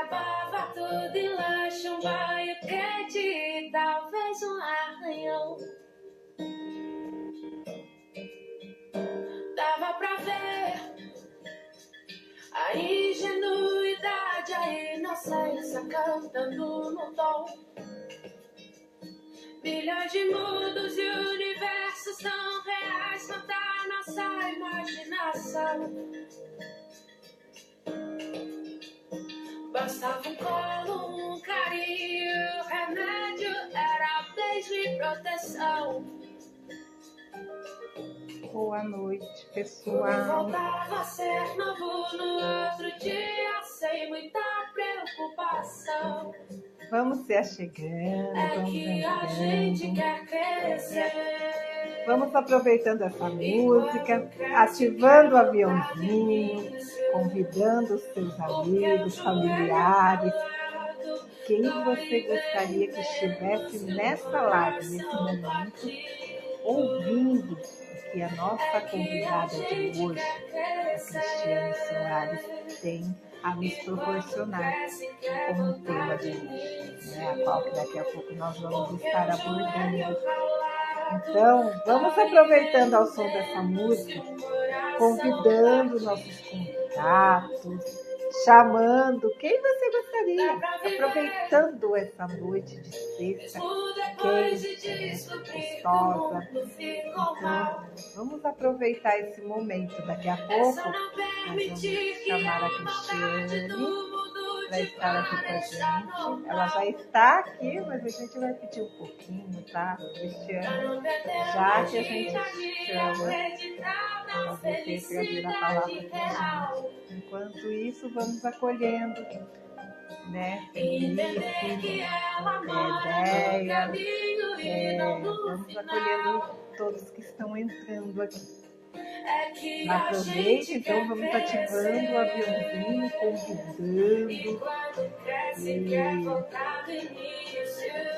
acabava tudo em lanche, um Bastava um colo, um carinho, remédio era beijo e proteção. Boa noite, pessoal. voltava a ser novo no outro dia, sem muita preocupação. Vamos se achegando, É que a gente quer crescer. Vamos aproveitando essa música, ativando o aviãozinho, convidando os seus amigos, familiares. Quem você gostaria que estivesse nessa live, nesse momento, ouvindo o que a nossa convidada de hoje, a Cristiane Soares, tem a nos proporcionar como tema de hoje, né? a qual que daqui a pouco nós vamos estar abordando. Então, vamos aproveitando ao som dessa música, convidando nossos contatos, chamando quem você gostaria, aproveitando essa noite de sexta quente, gostosa. Então, vamos aproveitar esse momento. Daqui a pouco, nós vamos chamar a Cristiane para estar aqui com a gente. Ela já está aqui, mas a gente vai pedir um pouquinho, tá, Cristiane? Já que a gente chama para você trazer a palavra para gente. Enquanto isso, vamos acolhendo, né? Felipe, é, ideia, é, vamos acolhendo todos que estão entrando aqui. Aproveite, então vamos ativando o aviãozinho, convidando. E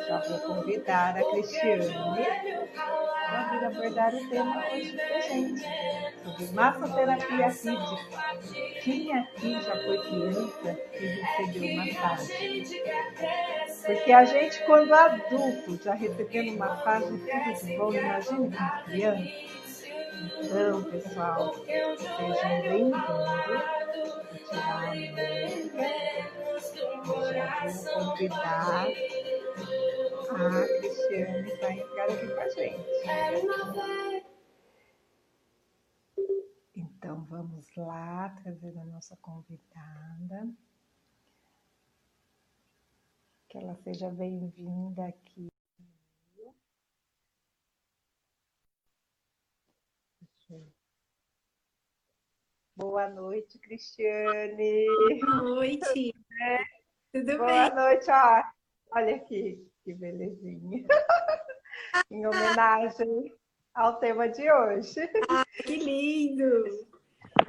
já vou convidar a Cristiane para vir abordar o tema hoje com a gente, sobre massoterapia física. Quem aqui já foi criança e recebeu massagem? Porque a gente, quando adulto, já recebendo massagem, tudo de bom, imagina uma criança. Então, pessoal, sejam bem-vindos. Já vou convidar a Cristiane para entrar aqui com a gente. Então, vamos lá trazer a nossa convidada. Que ela seja bem-vinda aqui. Boa noite, Cristiane. Boa noite. Tudo Boa bem? noite, ó. Olha aqui, que belezinha. em homenagem ao tema de hoje. Que lindo.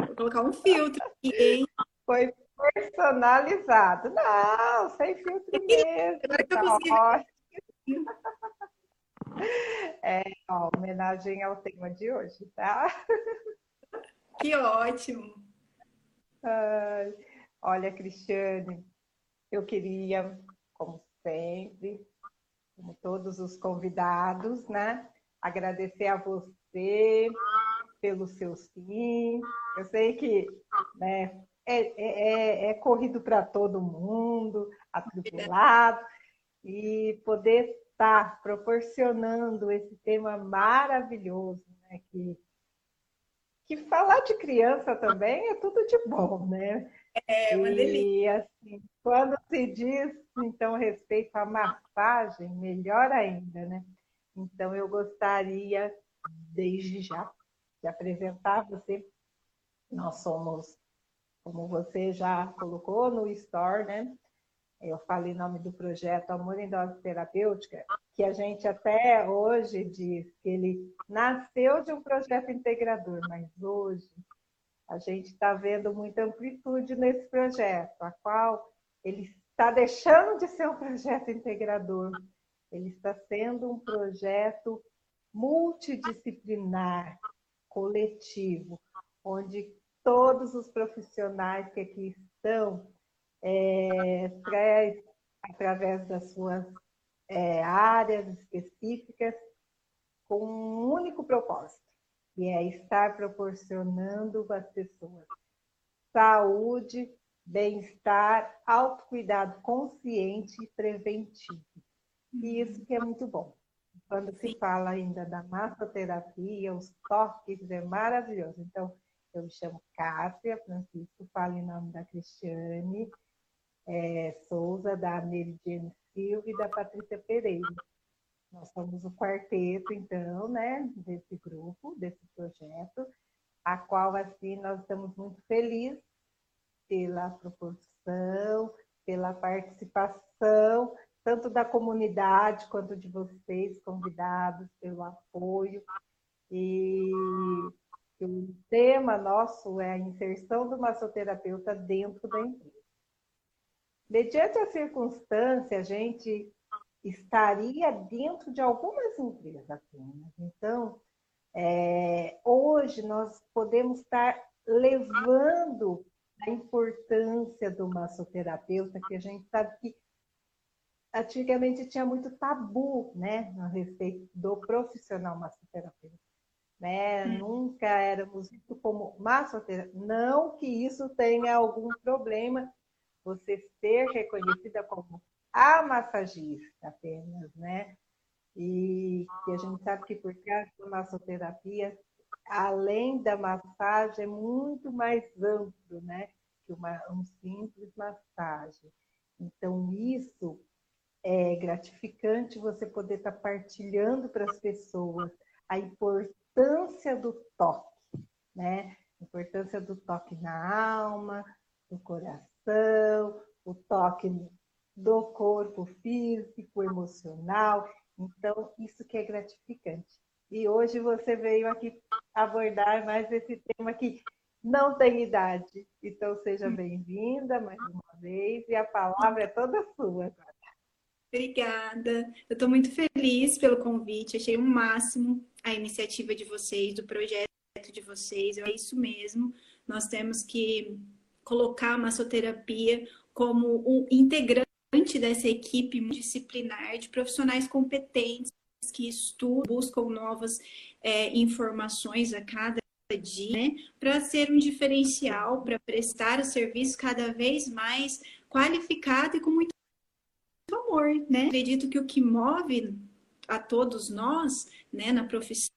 Vou colocar um filtro aqui, hein? Foi personalizado. Não, sem filtro mesmo. Agora que eu Tá ótimo. É, ó, homenagem ao tema de hoje, tá? Que ótimo. Ai, olha, Cristiane, eu queria, como sempre, como todos os convidados, né, agradecer a você pelo seu sim. Eu sei que né, é, é, é corrido para todo mundo, atribulado, e poder estar proporcionando esse tema maravilhoso, né, que que falar de criança também é tudo de bom, né? É uma delícia. E assim, quando se diz, então, respeito à massagem, melhor ainda, né? Então, eu gostaria, desde já, de apresentar você. Nós somos, como você já colocou no Store, né? Eu falei em nome do projeto Amor em Dose Terapêutica, que a gente até hoje diz que ele nasceu de um projeto integrador, mas hoje a gente está vendo muita amplitude nesse projeto, a qual ele está deixando de ser um projeto integrador. ele está sendo um projeto multidisciplinar, coletivo, onde todos os profissionais que aqui estão é, traz, através das suas é, áreas específicas, com um único propósito, que é estar proporcionando às pessoas saúde, bem-estar, autocuidado consciente e preventivo. E isso que é muito bom. Quando se fala ainda da massoterapia, os toques é maravilhoso. Então, eu me chamo Cássia Francisco, falo em nome da Cristiane é, Souza, da Meridiane Silva e da Patrícia Pereira. Nós somos o quarteto, então, né, desse grupo, desse projeto, a qual, assim, nós estamos muito felizes pela proporção, pela participação, tanto da comunidade quanto de vocês, convidados, pelo apoio. E o tema nosso é a inserção do massoterapeuta dentro da empresa. Mediante a circunstância, a gente estaria dentro de algumas empresas apenas. Então, é, hoje nós podemos estar levando a importância do massoterapeuta, que a gente sabe que antigamente tinha muito tabu né, a respeito do profissional massoterapeuta né? Hum. Nunca éramos vistos como massoterapeuta. Não que isso tenha algum problema, você ser reconhecida como a massagista apenas, né? E que a gente sabe que por causa da massoterapia, além da massagem, é muito mais amplo, né? Que uma um simples massagem. Então, isso é gratificante você poder estar partilhando para as pessoas a importância do toque, né? A importância do toque na alma, no coração, o toque do corpo físico, emocional. Então, isso que é gratificante. E hoje você veio aqui abordar mais esse tema que não tem idade. Então, seja bem-vinda mais uma vez e a palavra é toda sua agora. Obrigada. Eu estou muito feliz pelo convite, achei o um máximo a iniciativa de vocês, do projeto de vocês. É isso mesmo. Nós temos que colocar a massoterapia como um integrante dessa equipe disciplinar de profissionais competentes que estudam, buscam novas é, informações a cada dia, né, para ser um diferencial, para prestar o serviço cada vez mais qualificado e com muito amor, né? Acredito que o que move a todos nós, né, na profissão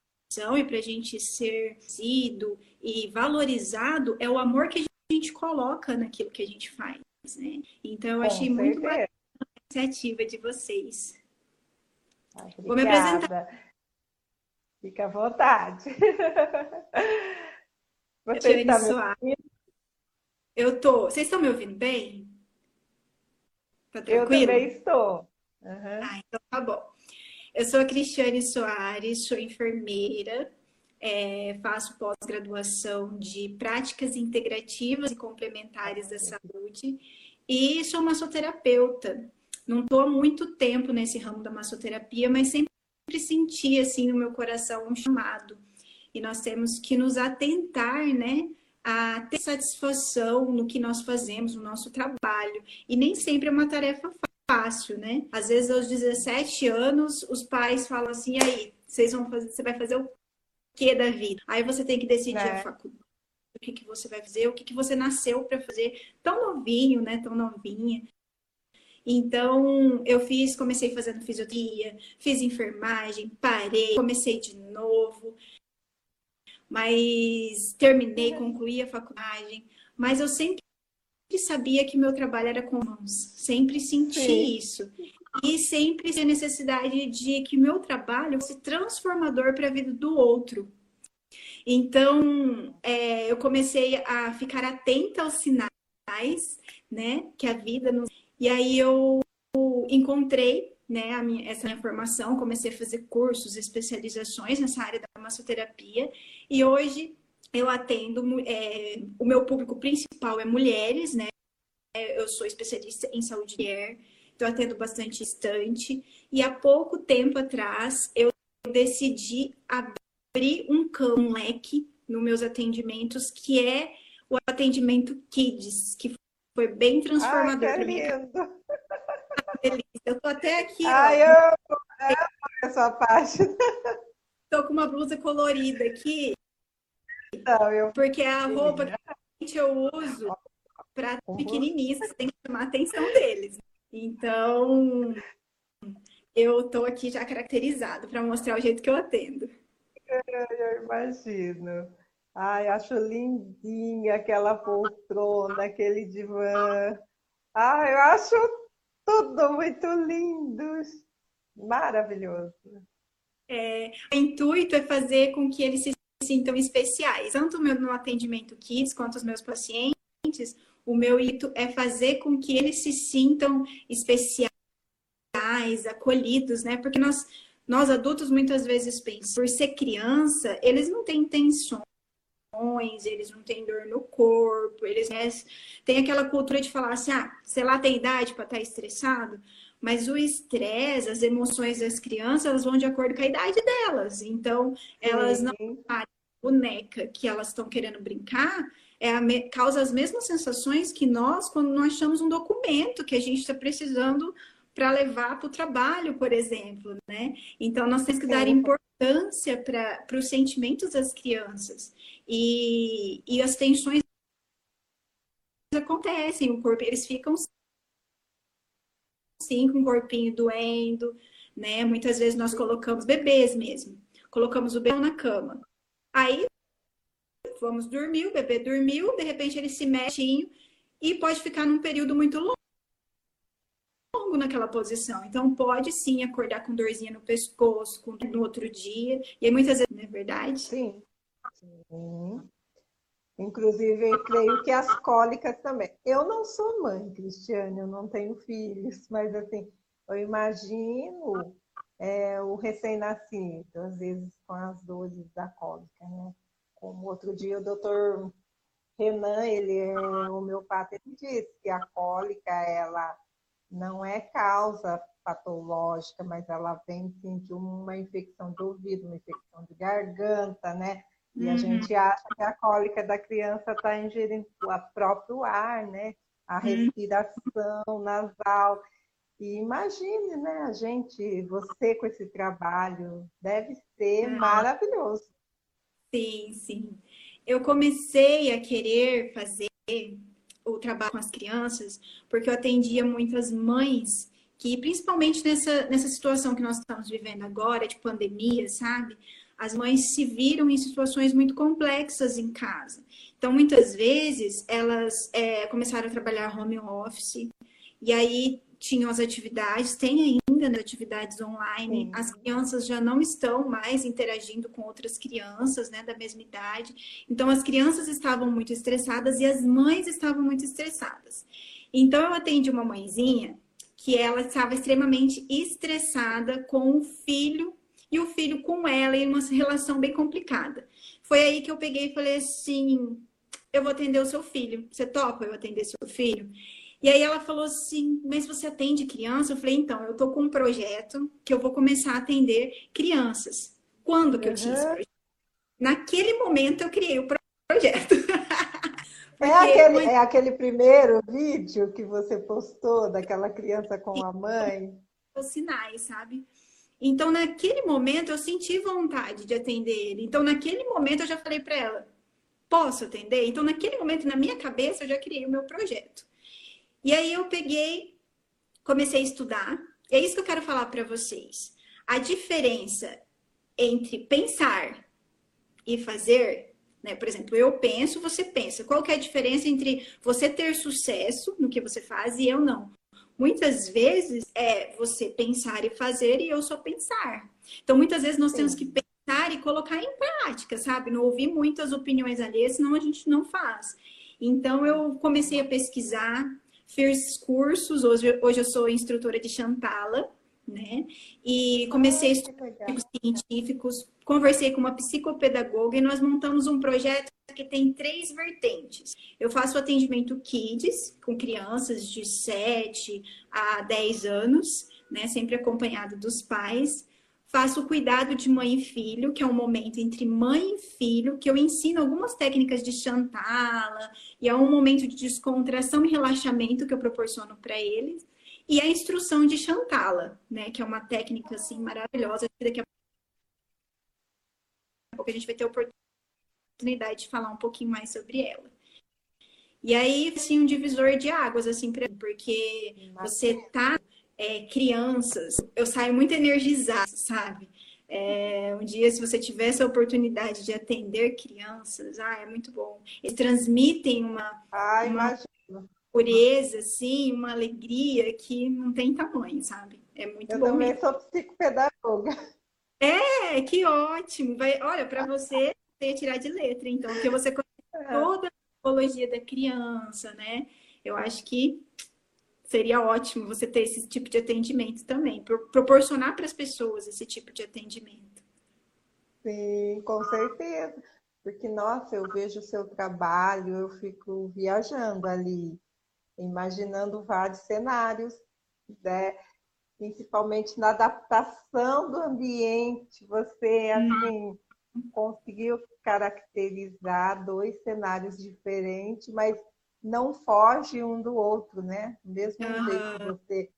e para a gente ser sido e valorizado é o amor que a gente coloca naquilo que a gente faz, né? Então eu achei muito bacana a iniciativa de vocês. Ai, Vou me apresentar. Fica à vontade. Você está me ouvindo? Eu tô. Vocês estão me ouvindo bem? Tá tranquilo? Eu também estou. Uhum. Ah, então tá bom. Eu sou a Cristiane Soares, sou enfermeira, é, faço pós-graduação de práticas integrativas e complementares da saúde e sou massoterapeuta. Não estou há muito tempo nesse ramo da massoterapia, mas sempre senti assim no meu coração um chamado. E nós temos que nos atentar, né, a ter satisfação no que nós fazemos, no nosso trabalho. E nem sempre é uma tarefa fácil, né? Às vezes, aos 17 anos, os pais falam assim: aí, vocês vão fazer, você vai fazer o que da vida? Aí você tem que decidir é. a faculdade, o que, que você vai fazer, o que, que você nasceu para fazer, tão novinho, né? Tão novinha. Então, eu fiz, comecei fazendo fisioterapia, fiz enfermagem, parei, comecei de novo mas terminei, concluí a faculdade, mas eu sempre sabia que meu trabalho era com mãos, sempre senti Sim. isso. E sempre tinha necessidade de que meu trabalho fosse transformador para a vida do outro. Então, é, eu comecei a ficar atenta aos sinais, né, que a vida nos... E aí eu encontrei né, minha, essa minha formação, comecei a fazer cursos, especializações nessa área da massoterapia e hoje eu atendo, é, o meu público principal é mulheres, né? Eu sou especialista em saúde mulher então atendo bastante distante. E há pouco tempo atrás eu decidi abrir um, um leque nos meus atendimentos, que é o atendimento Kids, que foi bem transformador. Ai, que lindo! Eu tô até aqui. Ai, ó, eu amo essa página. Tô com uma blusa colorida aqui. Não, eu... Porque é a roupa que eu uso para pequenininhos, tem que chamar a atenção deles. Então, eu tô aqui já caracterizado para mostrar o jeito que eu atendo. Eu imagino. Ai, acho lindinha aquela poltrona, aquele divã. Ai, eu acho tudo muito lindo. Maravilhoso. É, o intuito é fazer com que eles se sintam especiais. Tanto no atendimento Kids quanto os meus pacientes, o meu intuito é fazer com que eles se sintam especiais, acolhidos, né? Porque nós, nós adultos muitas vezes pensamos, por ser criança, eles não têm intenções eles não têm dor no corpo, eles né, têm aquela cultura de falar assim, ah, sei lá, tem idade para estar tá estressado, mas o estresse, as emoções das crianças, elas vão de acordo com a idade delas. Então, elas não a boneca que elas estão querendo brincar, é a, causa as mesmas sensações que nós quando nós achamos um documento que a gente está precisando para levar para o trabalho, por exemplo, né? Então nós temos que dar importância para os sentimentos das crianças e, e as tensões acontecem, o corpo eles ficam sim com o corpinho doendo, né? Muitas vezes nós colocamos bebês mesmo, colocamos o bebê na cama. Aí vamos dormir, o bebê dormiu, de repente ele se mexe e pode ficar num período muito longo naquela posição. Então pode sim acordar com dorzinha no pescoço, com, no outro dia. E aí muitas vezes, não é verdade? Sim. sim. Inclusive, eu creio que as cólicas também. Eu não sou mãe, Cristiane, eu não tenho filhos, mas assim, eu imagino é, o recém-nascido, às vezes com as dores da cólica, né? Como outro dia o doutor Renan, ele é homeopata, ele disse que a cólica, ela não é causa patológica, mas ela vem sim, de uma infecção de ouvido, uma infecção de garganta, né? E uhum. a gente acha que a cólica da criança está ingerindo o próprio ar, né? A uhum. respiração uhum. nasal. E imagine, né, a gente, você com esse trabalho, deve ser uhum. maravilhoso. Sim, sim. Eu comecei a querer fazer o trabalho com as crianças porque eu atendia muitas mães que, principalmente nessa, nessa situação que nós estamos vivendo agora, de pandemia, sabe? as mães se viram em situações muito complexas em casa. Então, muitas vezes, elas é, começaram a trabalhar home office, e aí tinham as atividades, tem ainda né, atividades online, Sim. as crianças já não estão mais interagindo com outras crianças né, da mesma idade. Então, as crianças estavam muito estressadas e as mães estavam muito estressadas. Então, eu atendi uma mãezinha que ela estava extremamente estressada com o filho e o filho com ela em uma relação bem complicada. Foi aí que eu peguei e falei assim: eu vou atender o seu filho. Você topa eu atender seu filho? E aí ela falou assim: mas você atende criança? Eu falei: então, eu tô com um projeto que eu vou começar a atender crianças. Quando que eu tinha esse uhum. projeto? Naquele momento eu criei o projeto. É aquele, é aquele primeiro vídeo que você postou daquela criança com a mãe? Os sinais, sabe? Então, naquele momento, eu senti vontade de atender ele. Então, naquele momento, eu já falei para ela: posso atender? Então, naquele momento, na minha cabeça, eu já criei o meu projeto. E aí, eu peguei, comecei a estudar. E é isso que eu quero falar para vocês. A diferença entre pensar e fazer, né? Por exemplo, eu penso, você pensa. Qual que é a diferença entre você ter sucesso no que você faz e eu não? Muitas vezes é você pensar e fazer e eu só pensar. Então, muitas vezes nós Sim. temos que pensar e colocar em prática, sabe? Não ouvir muitas opiniões ali, senão a gente não faz. Então, eu comecei a pesquisar, fiz cursos. Hoje, hoje eu sou instrutora de Chantala, né? E comecei a estudar científicos, conversei com uma psicopedagoga e nós montamos um projeto que tem três vertentes. Eu faço atendimento kids com crianças de 7 a 10 anos, né, sempre acompanhado dos pais. Faço o cuidado de mãe e filho, que é um momento entre mãe e filho, que eu ensino algumas técnicas de chantala, e é um momento de descontração e relaxamento que eu proporciono para eles. E a instrução de chantala, né, que é uma técnica assim maravilhosa, daqui a pouco a gente vai ter oportunidade de falar um pouquinho mais sobre ela. E aí, assim, um divisor de águas, assim, porque você tá é, crianças, eu saio muito energizada, sabe? É, um dia, se você tiver essa oportunidade de atender crianças, ah, é muito bom. Eles transmitem uma, ah, uma pureza, assim, uma alegria que não tem tamanho, sabe? É muito eu bom. Eu também mesmo. sou psicopedagoga. É, que ótimo. Vai, olha, para você, você tirar de letra, então, porque você conhece é. toda a psicologia da criança, né? Eu acho que seria ótimo você ter esse tipo de atendimento também, proporcionar para as pessoas esse tipo de atendimento. Sim, com certeza. Porque, nossa, eu vejo o seu trabalho, eu fico viajando ali, imaginando vários cenários, né? principalmente na adaptação do ambiente. Você, assim, conseguiu caracterizar dois cenários diferentes, mas não foge um do outro, né? Mesmo uhum. jeito que você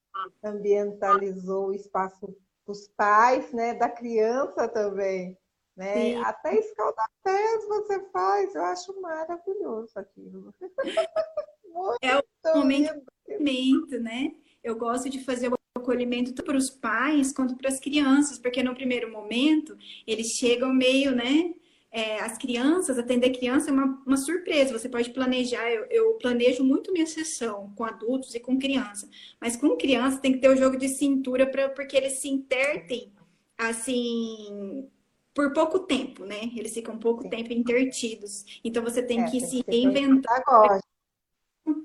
ambientalizou o espaço dos pais, né? Da criança também, né? Sim. Até escaldapés você faz, eu acho maravilhoso aquilo. é o momento, né? Eu gosto de fazer o acolhimento tanto para os pais quanto para as crianças, porque no primeiro momento eles chegam meio, né? É, as crianças, atender criança é uma, uma surpresa. Você pode planejar, eu, eu, planejo muito minha sessão com adultos e com criança, mas com criança tem que ter o jogo de cintura pra, porque eles se intertem assim por pouco tempo, né? Eles ficam pouco Sim. tempo intertidos. Então você tem é, que se reinventar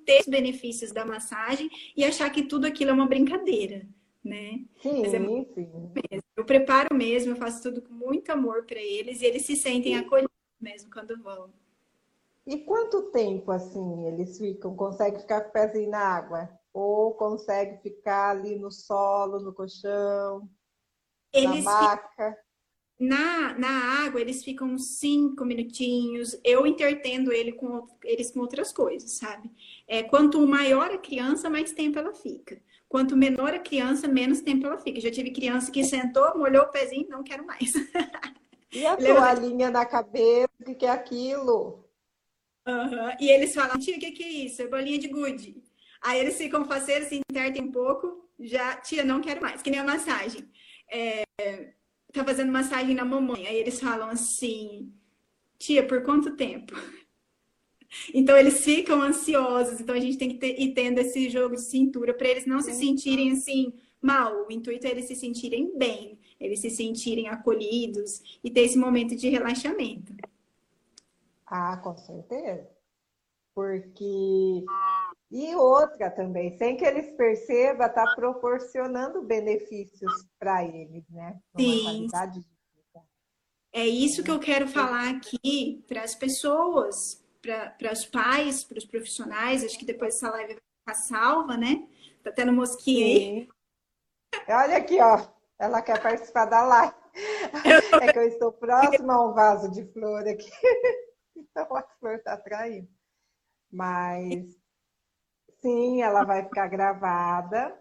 ter os benefícios da massagem e achar que tudo aquilo é uma brincadeira né? Sim, é sim. Eu preparo mesmo, eu faço tudo com muito amor para eles e eles se sentem acolhidos mesmo quando vão. E quanto tempo assim eles ficam? Consegue ficar com o pezinho na água? Ou consegue ficar ali no solo, no colchão, eles na maca? Na, na água, eles ficam cinco minutinhos. Eu intertendo ele com, eles com outras coisas, sabe? É, quanto maior a criança, mais tempo ela fica. Quanto menor a criança, menos tempo ela fica. Já tive criança que sentou, molhou o pezinho, não quero mais. E a toalhinha na cabeça, o que é aquilo? Uhum. E eles falam, tia, o que, que é isso? É bolinha de gude. Aí eles ficam faceiros, se intertem um pouco, já, tia, não quero mais, que nem a massagem. É, tá fazendo massagem na mamãe. Aí eles falam assim, tia, por quanto tempo? Então eles ficam ansiosos, então a gente tem que ter, ir tendo esse jogo de cintura para eles não se sentirem assim mal. O intuito é eles se sentirem bem, eles se sentirem acolhidos e ter esse momento de relaxamento. Ah, com certeza. Porque e outra também, sem que eles percebam, está proporcionando benefícios para eles, né? Uma Sim. qualidade de vida. É isso que eu quero falar aqui para as pessoas, para os pais, para os profissionais. Acho que depois essa live vai ficar salva, né? Tá tendo mosquinha aí. Olha aqui, ó. Ela quer participar da live. É que eu estou próxima a um vaso de flor aqui. Então a flor está atraindo. Mas sim, ela vai ficar gravada.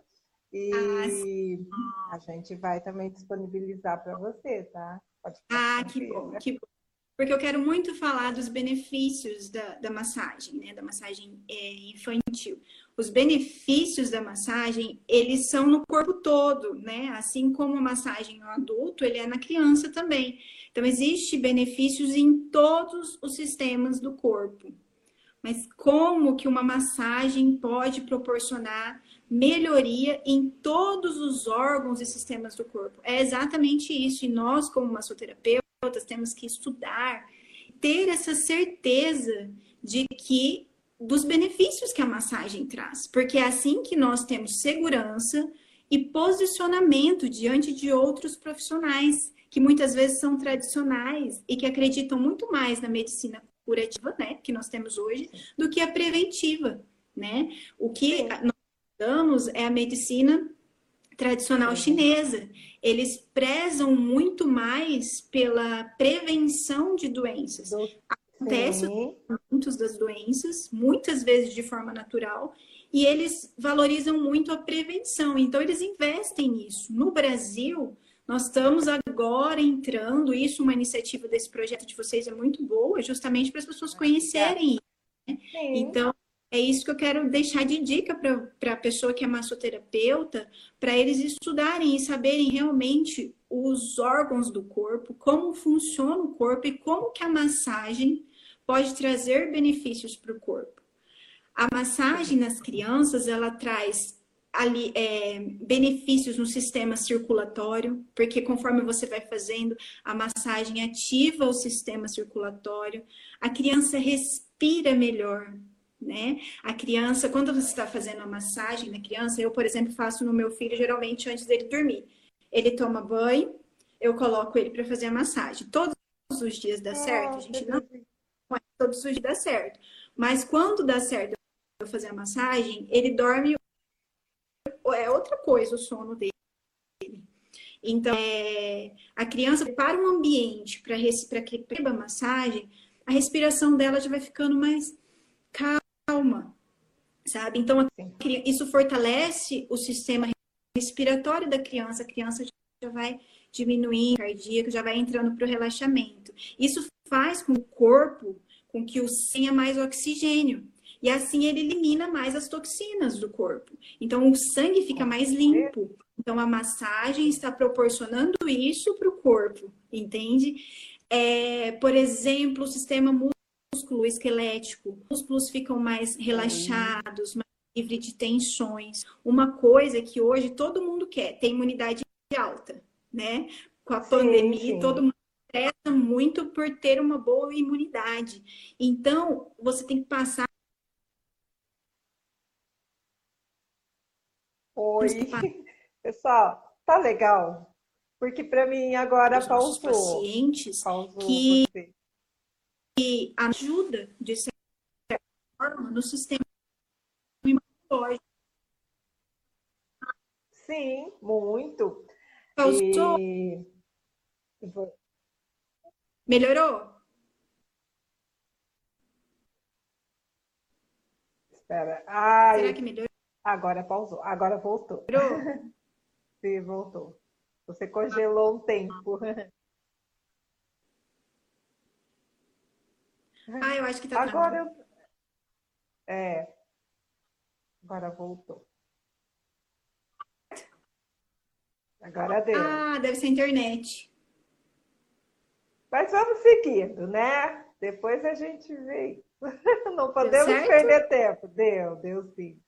E ah, a gente vai também disponibilizar para você, tá? ah, que bom, que bom porque eu quero muito falar dos benefícios da, da massagem, né? Da massagem é, infantil. Os benefícios da massagem, eles são no corpo todo, né? Assim como a massagem no adulto, ele é na criança também. Então, existe benefícios em todos os sistemas do corpo. Mas como que uma massagem pode proporcionar melhoria em todos os órgãos e sistemas do corpo? É exatamente isso. E nós, como massoterapeutas, temos que estudar, ter essa certeza de que dos benefícios que a massagem traz, porque é assim que nós temos segurança e posicionamento diante de outros profissionais que muitas vezes são tradicionais e que acreditam muito mais na medicina curativa, né, que nós temos hoje, do que a preventiva, né? O que Sim. nós damos é a medicina tradicional chinesa. Eles prezam muito mais pela prevenção de doenças. Acontece muitas das doenças, muitas vezes de forma natural, e eles valorizam muito a prevenção. Então, eles investem nisso. No Brasil, nós estamos agora entrando, isso, uma iniciativa desse projeto de vocês é muito boa, justamente para as pessoas conhecerem. Né? Então, é isso que eu quero deixar de dica para a pessoa que é massoterapeuta, para eles estudarem e saberem realmente os órgãos do corpo, como funciona o corpo e como que a massagem pode trazer benefícios para o corpo. A massagem nas crianças, ela traz ali, é, benefícios no sistema circulatório, porque conforme você vai fazendo, a massagem ativa o sistema circulatório, a criança respira melhor, né? A criança, quando você está fazendo a massagem na criança, eu, por exemplo, faço no meu filho geralmente antes dele dormir. Ele toma banho, eu coloco ele para fazer a massagem. Todos os dias dá certo, a gente não todos os dias dá certo. Mas quando dá certo eu fazer a massagem, ele dorme é outra coisa o sono dele. Então, é, a criança para um ambiente para que receba a massagem, a respiração dela já vai ficando mais calma, sabe? Então, isso fortalece o sistema respiratório da criança, a criança já vai diminuindo, cardíaco, já vai entrando para o relaxamento. Isso faz com o corpo, com que o tenha mais oxigênio. E assim ele elimina mais as toxinas do corpo. Então o sangue fica mais limpo. Então a massagem está proporcionando isso para o corpo, entende? É, por exemplo, o sistema músculo esquelético, os músculos ficam mais relaxados, mais livre de tensões. Uma coisa que hoje todo mundo quer, ter imunidade alta, né? Com a sim, pandemia, sim. todo mundo preza muito por ter uma boa imunidade. Então, você tem que passar Oi, pessoal, tá legal? Porque para mim agora pausou. pacientes pausou que você que ajuda, de certa forma, no sistema imunológico. Sim, muito. Causou. E... Melhorou? Espera. Ai, Será que melhorou? Agora pausou. Agora voltou. Melhorou? Sim, voltou. Você congelou um tempo. Ah, eu acho que tá Agora eu... É. Agora voltou. Agora deu. Ah, deve ser a internet. Mas vamos seguindo, né? Depois a gente vê. Não podemos perder tempo. Deu, deu sim.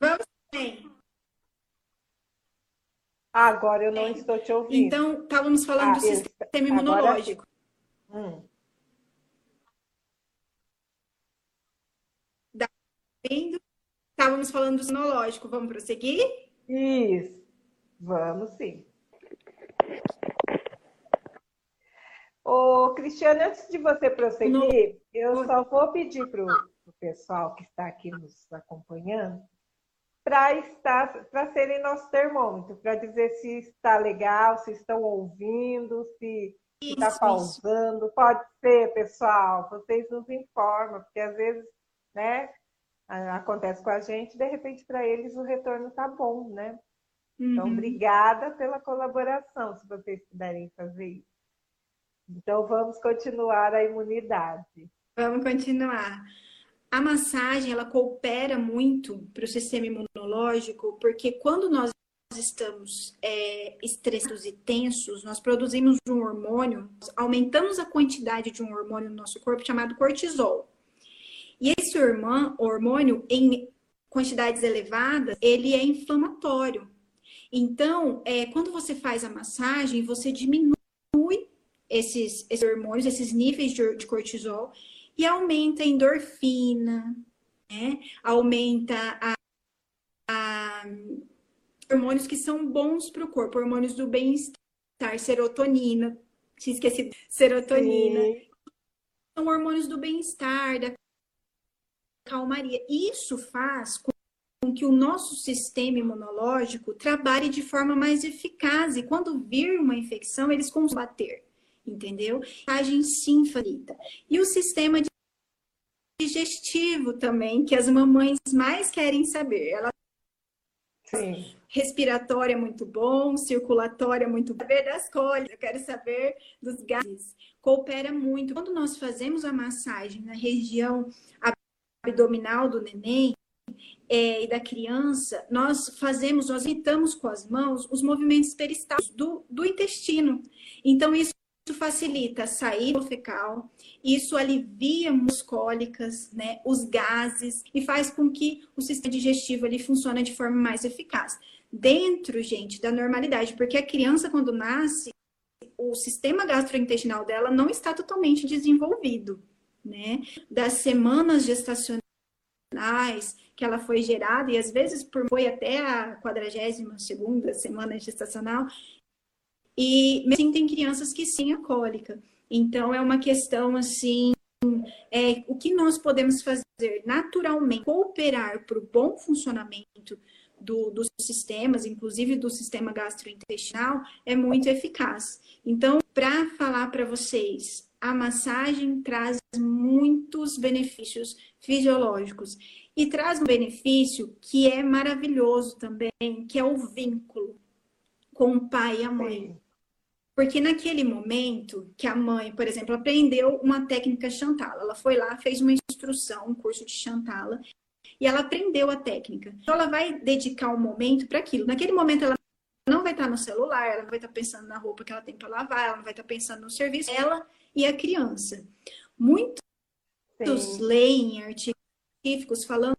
Vamos bem. Agora eu não é. estou te ouvindo. Então, estávamos falando ah, do sistema imunológico. Hum. Estávamos falando do imunológico. Vamos prosseguir? Isso. Vamos sim. Ô, Cristiane, antes de você prosseguir, eu só vou pedir para o pessoal que está aqui nos acompanhando para estar, para serem nosso termômetro, para dizer se está legal, se estão ouvindo, se está pausando. Isso. Pode ser, pessoal, vocês nos informam, porque às vezes, né, acontece com a gente, de repente para eles o retorno está bom, né? Então, uhum. obrigada pela colaboração, se vocês puderem fazer isso. Então, vamos continuar a imunidade. Vamos continuar. A massagem, ela coopera muito para o sistema imunológico, porque quando nós estamos é, estressados e tensos, nós produzimos um hormônio, aumentamos a quantidade de um hormônio no nosso corpo chamado cortisol. E esse hormônio, em quantidades elevadas, ele é inflamatório. Então, é, quando você faz a massagem, você diminui esses, esses hormônios, esses níveis de, de cortisol, e aumenta a endorfina, né? aumenta a, hormônios que são bons para o corpo, hormônios do bem-estar, serotonina, tinha esquecido, serotonina. Sim. São hormônios do bem-estar, da calmaria. Isso faz com que o nosso sistema imunológico trabalhe de forma mais eficaz e quando vir uma infecção, eles combater, entendeu? Agem sim facilita. E o sistema digestivo também, que as mamães mais querem saber. Ela Sim. É muito bom, circulatória é muito bom. Das cólicas, eu quero saber dos gases. Coopera muito. Quando nós fazemos a massagem na região abdominal do neném é, e da criança, nós fazemos, nós imitamos com as mãos os movimentos peristálticos do, do intestino. Então, isso facilita a saída fecal, isso alivia as cólicas, né, os gases e faz com que o sistema digestivo ele funcione de forma mais eficaz. Dentro, gente, da normalidade, porque a criança quando nasce, o sistema gastrointestinal dela não está totalmente desenvolvido, né? Das semanas gestacionais que ela foi gerada, e às vezes por, foi até a 42 segunda semana gestacional, e assim tem crianças que sim a cólica. Então é uma questão assim, é, o que nós podemos fazer naturalmente, cooperar para o bom funcionamento do, dos sistemas, inclusive do sistema gastrointestinal, é muito eficaz. Então, para falar para vocês, a massagem traz muitos benefícios fisiológicos e traz um benefício que é maravilhoso também, que é o vínculo com o pai e a mãe. Porque naquele momento que a mãe, por exemplo, aprendeu uma técnica Chantala, ela foi lá, fez uma instrução, um curso de Chantala, e ela aprendeu a técnica. Então ela vai dedicar um momento para aquilo. Naquele momento ela não vai estar no celular, ela não vai estar pensando na roupa que ela tem para lavar, ela não vai estar pensando no serviço, ela e a criança. Muitos Sim. leem artigos científicos falando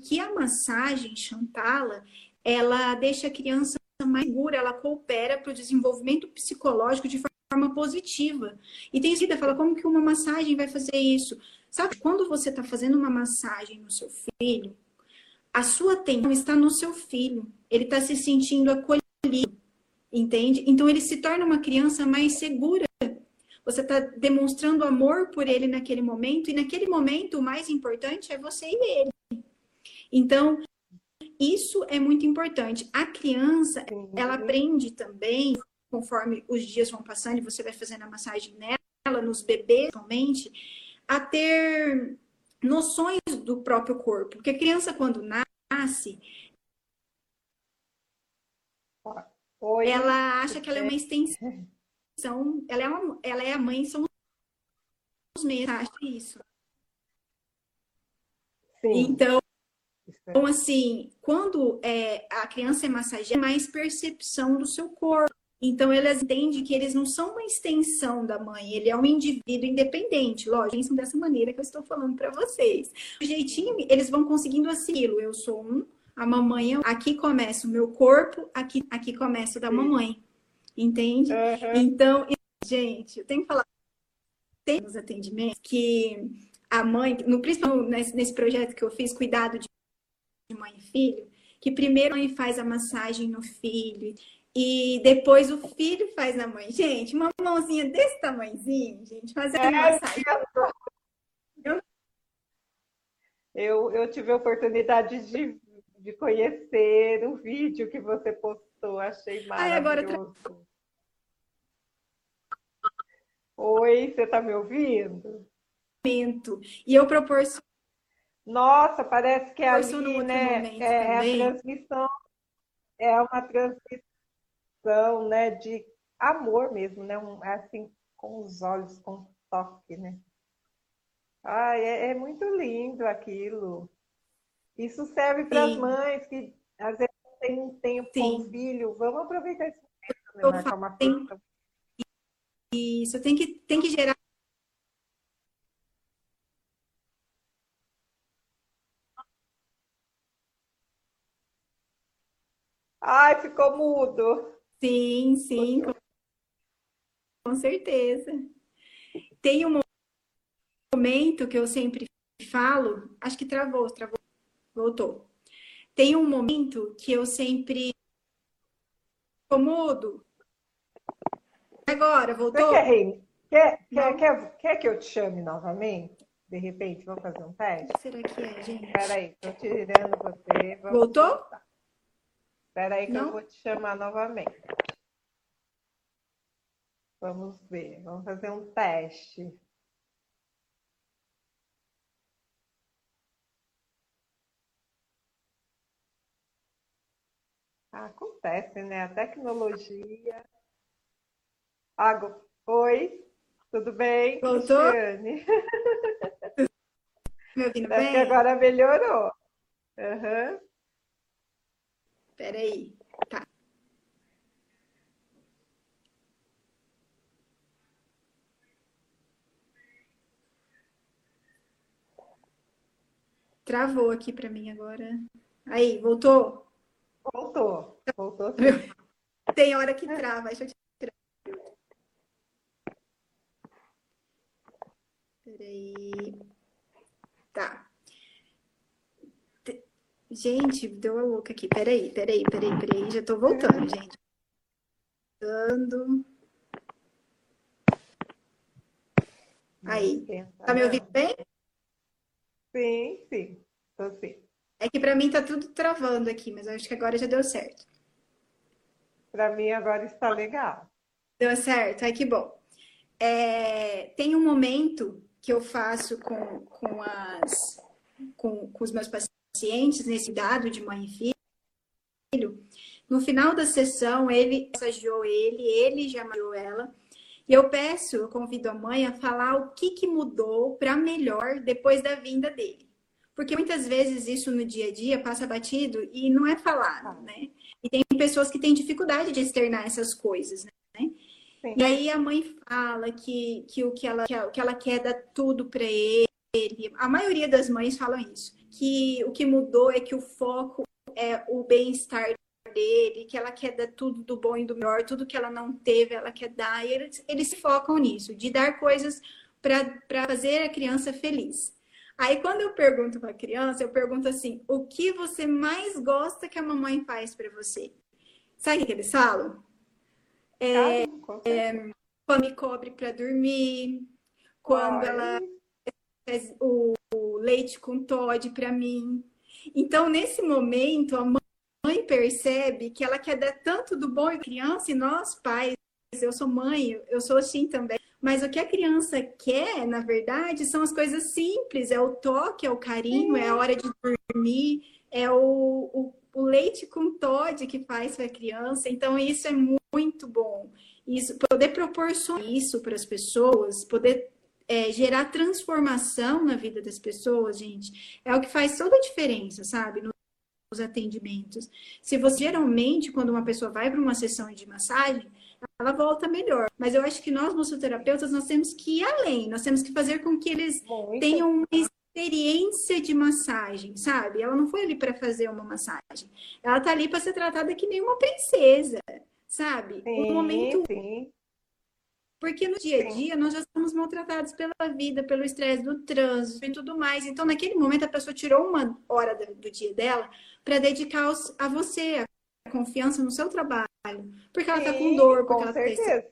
que a massagem Chantala, ela deixa a criança mais segura, ela coopera para o desenvolvimento psicológico de forma positiva. E tem que fala, como que uma massagem vai fazer isso? Sabe, quando você está fazendo uma massagem no seu filho, a sua atenção está no seu filho. Ele está se sentindo acolhido, entende? Então ele se torna uma criança mais segura. Você está demonstrando amor por ele naquele momento, e naquele momento o mais importante é você e ele. Então, isso é muito importante. A criança, ela aprende também, conforme os dias vão passando e você vai fazendo a massagem nela, nos bebês, principalmente, a ter noções do próprio corpo. Porque a criança, quando nasce, Oi, ela acha que ela é uma extensão, ela é, uma, ela é a mãe, são os mesmos, acha isso. Sim. Então, então, assim, quando é, a criança é massageada, é mais percepção do seu corpo. Então, elas entendem que eles não são uma extensão da mãe, ele é um indivíduo independente. Lógico, pensam dessa maneira que eu estou falando para vocês. O jeitinho, eles vão conseguindo aquilo. Eu sou um, a mamãe, é aqui começa o meu corpo, aqui, aqui começa o da mamãe. Entende? Uhum. Então, gente, eu tenho que falar. Tem nos atendimentos que a mãe, no principal nesse, nesse projeto que eu fiz, cuidado de mãe e filho, que primeiro a mãe faz a massagem no filho e depois o filho faz na mãe. Gente, uma mãozinha desse tamanhozinho, gente, fazer é, massagem. Eu, eu tive a oportunidade de, de conhecer o vídeo que você postou, achei maravilhoso. Ai, agora tra... Oi, você está me ouvindo? E eu proporciono nossa, parece que é ali, né? É, a transmissão, é uma transmissão, né, de amor mesmo, né? Um, é assim, com os olhos, com o toque, né? Ai, é, é muito lindo aquilo. Isso serve para as mães que às vezes tem um tempo Sim. com o filho. Vamos aproveitar esse momento, né? Marcar uma tem... Isso, tem que, tem que gerar Ai, ficou mudo. Sim, sim, com, com certeza. Tem um momento que eu sempre falo, acho que travou, travou, voltou. tem um momento que eu sempre incomodo. Agora, voltou? Você quer, quer, quer, quer, que eu te chame novamente? De repente, vamos fazer um teste? Será que é, gente? Peraí, tô tirando você. Voltou? voltar. Peraí que Não? eu vou te chamar novamente. Vamos ver, vamos fazer um teste. Ah, Acontece, né? A tecnologia. Ago... Oi, tudo bem? Voltou? Cristiane? Me ouvindo Parece que bem? agora melhorou. Aham. Peraí. Tá. Travou aqui pra mim agora. Aí, voltou? Voltou, voltou sim. Tem hora que trava. Deixa eu tirar. Peraí. Tá. Te- Gente, deu a louca aqui. Peraí, peraí, peraí, peraí. Já tô voltando, gente. Voltando. Aí. Tá me ouvindo bem? Sim, sim. Tô sim. É que pra mim tá tudo travando aqui, mas acho que agora já deu certo. Para mim agora está legal. Deu certo? Ai, que bom. É, tem um momento que eu faço com, com, as, com, com os meus pacientes, nesse dado de mãe e filho. No final da sessão, ele massageou ele, ele já massageou ela. E eu peço, eu convido a mãe a falar o que, que mudou para melhor depois da vinda dele. Porque muitas vezes isso no dia a dia passa batido e não é falado, né? E tem pessoas que têm dificuldade de externar essas coisas, né? Sim. E aí a mãe fala que, que o que ela, que ela- que ela quer dar tudo para ele. A maioria das mães falam isso. Que o que mudou é que o foco é o bem-estar dele, que ela quer dar tudo do bom e do melhor, tudo que ela não teve, ela quer dar. E eles, eles se focam nisso, de dar coisas para fazer a criança feliz. Aí quando eu pergunto para a criança, eu pergunto assim: o que você mais gosta que a mamãe faz para você? Sabe o que eles falam? É, certeza. quando me cobre para dormir, quando Ai, ela faz o, o leite com Todd para mim. Então, nesse momento, a mãe percebe que ela quer dar tanto do bom à criança e nós, pais, eu sou mãe, eu sou assim também. Mas o que a criança quer, na verdade, são as coisas simples: é o toque, é o carinho, é a hora de dormir, é o, o, o leite com Todd que faz para a criança. Então, isso é muito bom. Isso, poder proporcionar isso para as pessoas, poder é, gerar transformação na vida das pessoas, gente, é o que faz toda a diferença, sabe? Nos atendimentos. Se você geralmente, quando uma pessoa vai para uma sessão de massagem, ela volta melhor. Mas eu acho que nós, massoterapeutas, nós temos que ir além, nós temos que fazer com que eles muito. tenham uma experiência de massagem, sabe? Ela não foi ali para fazer uma massagem. Ela tá ali para ser tratada que nem uma princesa, sabe? Sim, Um momento sim. Porque no dia a dia nós já somos maltratados pela vida, pelo estresse do trânsito e tudo mais. Então, naquele momento, a pessoa tirou uma hora do, dia dela para dedicar a você, a confiança no seu trabalho. Porque ela está com dor, porque com ela está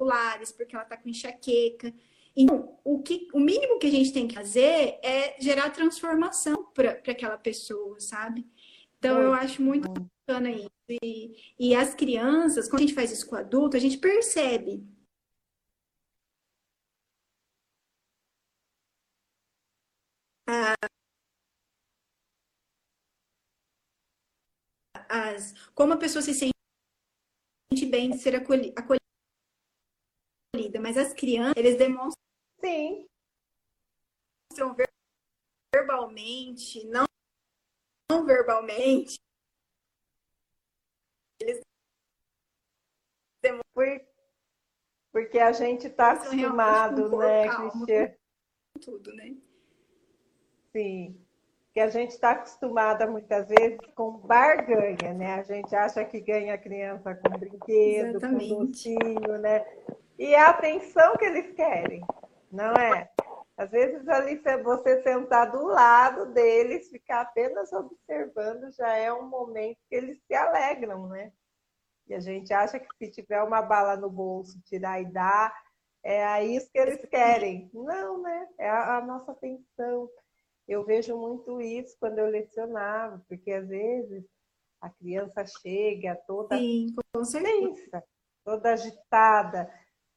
musculares, porque ela está com enxaqueca. Então, o, que, o mínimo que a gente tem que fazer é gerar transformação para aquela pessoa, sabe? Então, eu acho muito bacana isso. E, e as crianças, quando a gente faz isso com adulto, a gente percebe as, como a pessoa se sente bem de ser acolhi- acolhida. Mas as crianças, eles demonstram Sim, ver- verbalmente, não, não verbalmente. por- porque a gente está acostumado, né, calma. Cristiane? Tudo, né? Sim. Que a gente está acostumada muitas vezes com barganha, né? A gente acha que ganha a criança com brinquedo, Exatamente. com docinho, né? E é a atenção que eles querem, não é? Às vezes ali você sentar do lado deles, ficar apenas observando, já é um momento que eles se alegram, né? E a gente acha que se tiver uma bala no bolso, tirar e dar, é isso que eles querem. Não, né? É a, nossa atenção. Eu vejo muito isso quando eu lecionava, porque às vezes a criança chega toda Sim, com certeza. toda agitada,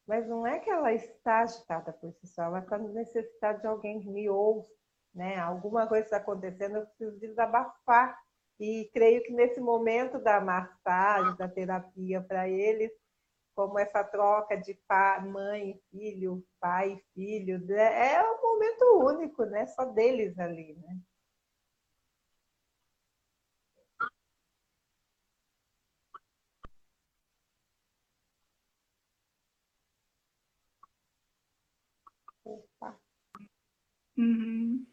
mas não é que ela está agitada por si só, ela está necessitada de alguém que me ouça, né? Alguma coisa está acontecendo, eu preciso desabafar. E creio que nesse momento da massagem, da terapia para eles, como essa troca de pai, mãe, filho, pai, filho, né? é um momento único, né? Só deles ali, né? Opa. Uhum.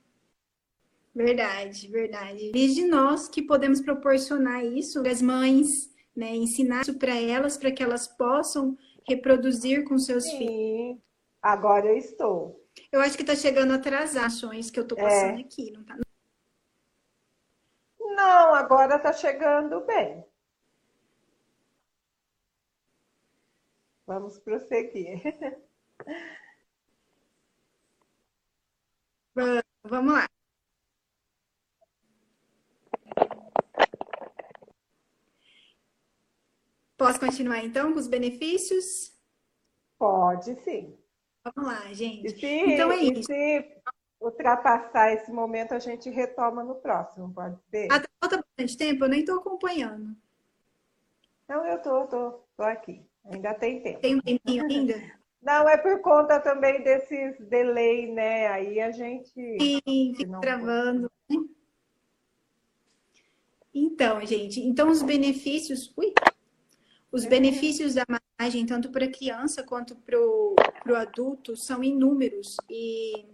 Verdade, verdade. Desde nós que podemos proporcionar isso, as mães, né, ensinar isso para elas, para que elas possam reproduzir com seus Sim. filhos. Agora eu estou. Eu acho que está chegando atrasações que eu estou passando é. aqui, não tá? Não, agora está chegando bem. Vamos prosseguir. Vamos lá. Posso continuar então com os benefícios? Pode sim. Vamos lá, gente. E se, então é isso. se ultrapassar esse momento, a gente retoma no próximo, pode ser? Até falta bastante tempo, eu nem estou acompanhando. Não, eu estou, estou, estou aqui. Ainda tem tempo. Tem um tempinho ainda? Não, é por conta também desses delay, né? Aí a gente. Sim, fica travando. Então, gente, então os benefícios. Ui, os benefícios da massagem, tanto para a criança quanto para o adulto, são inúmeros. E,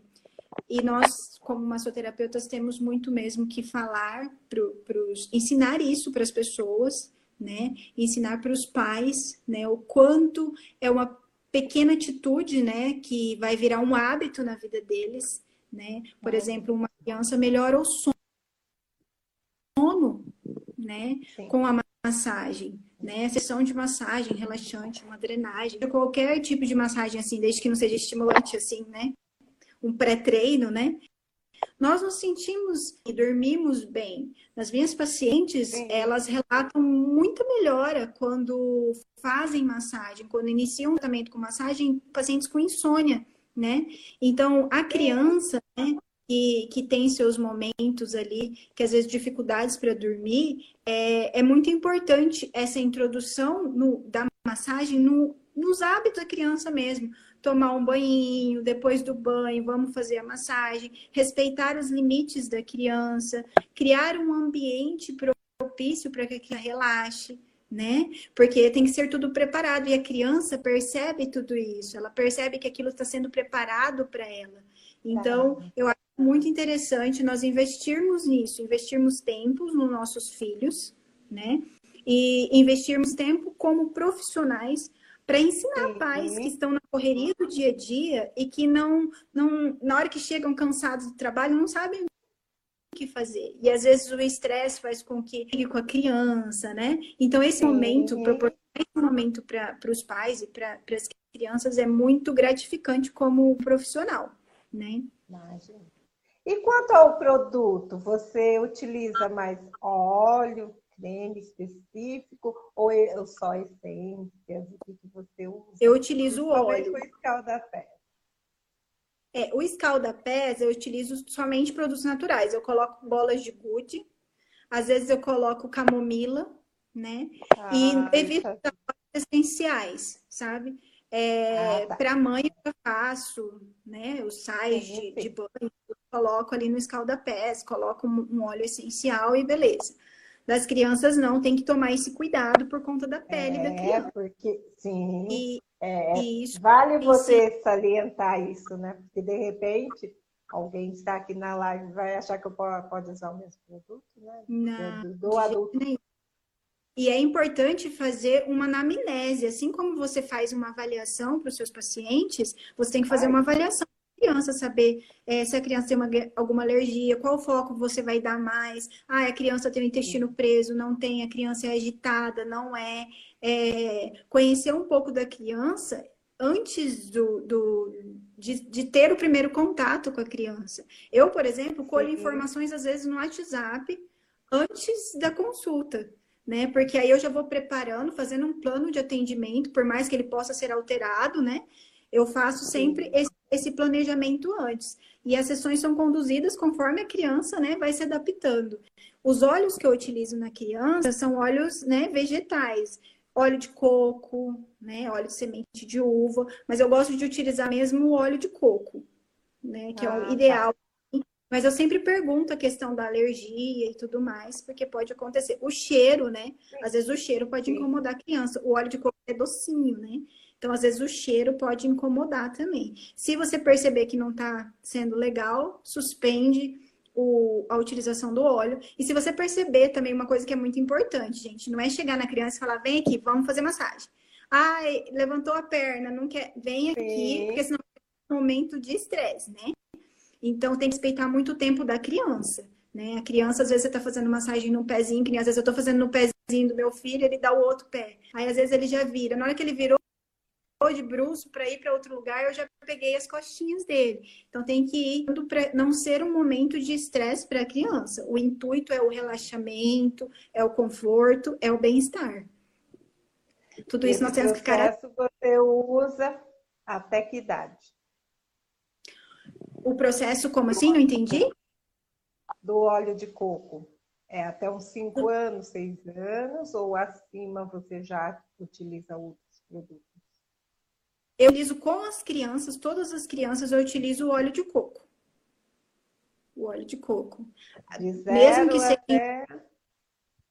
e nós, como massoterapeutas, temos muito mesmo que falar, pro, pros, ensinar isso para as pessoas, né? Ensinar para os pais, né? O quanto é uma pequena atitude, né? Que vai virar um hábito na vida deles, né? Por exemplo, uma criança melhora o sono, né? Sim. Com a massagem né? Sessão de massagem relaxante, uma drenagem, qualquer tipo de massagem assim, desde que não seja estimulante assim, né? Um pré-treino, né? Nós nos sentimos e dormimos bem. As minhas pacientes, Sim. elas relatam muita melhora quando fazem massagem, quando iniciam um tratamento com massagem, pacientes com insônia, né? Então, a criança, né, que, que tem seus momentos ali, que às vezes dificuldades para dormir, é, é muito importante essa introdução no, da massagem no, nos hábitos da criança mesmo. Tomar um banho, depois do banho, vamos fazer a massagem, respeitar os limites da criança, criar um ambiente propício para que ela relaxe, né? Porque tem que ser tudo preparado e a criança percebe tudo isso, ela percebe que aquilo está sendo preparado para ela. Então, eu acho muito interessante nós investirmos nisso, investirmos tempos nos nossos filhos, né? E investirmos tempo como profissionais para ensinar pais que estão na correria do dia a dia e que não, não, na hora que chegam cansados do trabalho, não sabem o que fazer. E às vezes o estresse faz com que fique com a criança, né? Então, esse momento, proporcionar esse momento para os pais e para as crianças é muito gratificante como profissional, né? Imagina. E quanto ao produto, você utiliza mais óleo, creme específico ou só essências? O que, você usa? Eu utilizo o óleo. o escaldapés. É, o escaldapés eu utilizo somente produtos naturais. Eu coloco bolas de gude, às vezes eu coloco camomila, né? Ah, e evito é... essenciais, sabe? É, ah, tá. Para mãe eu faço, né? Os sais de, de banho, coloco ali no escaldapés, coloco um óleo essencial e beleza. Das crianças não, tem que tomar esse cuidado por conta da pele é, da criança. porque sim. E, é, isso, vale você sim. salientar isso, né? Porque de repente alguém está aqui na live vai achar que eu pode usar o mesmo produto, né? Não, do, do adulto. Nenhum. E é importante fazer uma anamnese, assim como você faz uma avaliação para os seus pacientes, você tem que fazer Ai. uma avaliação criança, saber é, se a criança tem uma, alguma alergia, qual foco você vai dar mais. Ah, a criança tem o intestino preso, não tem, a criança é agitada, não é. é conhecer um pouco da criança antes do, do de, de, ter o primeiro contato com a criança. Eu, por exemplo, colho informações às vezes no WhatsApp antes da consulta, né? Porque aí eu já vou preparando, fazendo um plano de atendimento, por mais que ele possa ser alterado, né? Eu faço sempre esse, esse planejamento antes. E as sessões são conduzidas conforme a criança, né, vai se adaptando. Os óleos que eu utilizo na criança são óleos, né, vegetais óleo de coco, né? Óleo de semente de uva, mas eu gosto de utilizar mesmo o óleo de coco, né? Que ah, é o ah, tá. ideal. Tá. Mas eu sempre pergunto a questão da alergia e tudo mais, porque pode acontecer. O cheiro, né? Às vezes o cheiro pode incomodar a criança. O óleo de coco é docinho, né? Então, às vezes, o cheiro pode incomodar também. Se você perceber que não está sendo legal, suspende o, a utilização do óleo. E se você perceber também uma coisa que é muito importante, gente, não é chegar na criança e falar, vem aqui, vamos fazer massagem. Ai, levantou a perna, não quer, vem aqui, Sim. porque senão é um momento de estresse, né? Então tem que respeitar muito o tempo da criança. Né? A criança, às vezes, você está fazendo massagem no pezinho, que nem às vezes eu estou fazendo no pezinho do meu filho, ele dá o outro pé. Aí, às vezes, ele já vira. Na hora que ele virou, de bruxo para ir para outro lugar, eu já peguei as costinhas dele. Então tem que ir para não ser um momento de estresse para a criança. O intuito é o relaxamento, é o conforto, é o bem-estar. Tudo isso nós temos que cara. você usa até que idade? O processo como assim? Não entendi? Do óleo de coco. É até uns 5 anos, 6 anos, ou acima você já utiliza outros produtos? Eu utilizo com as crianças, todas as crianças, eu utilizo o óleo de coco. O óleo de coco. De Mesmo que seja até...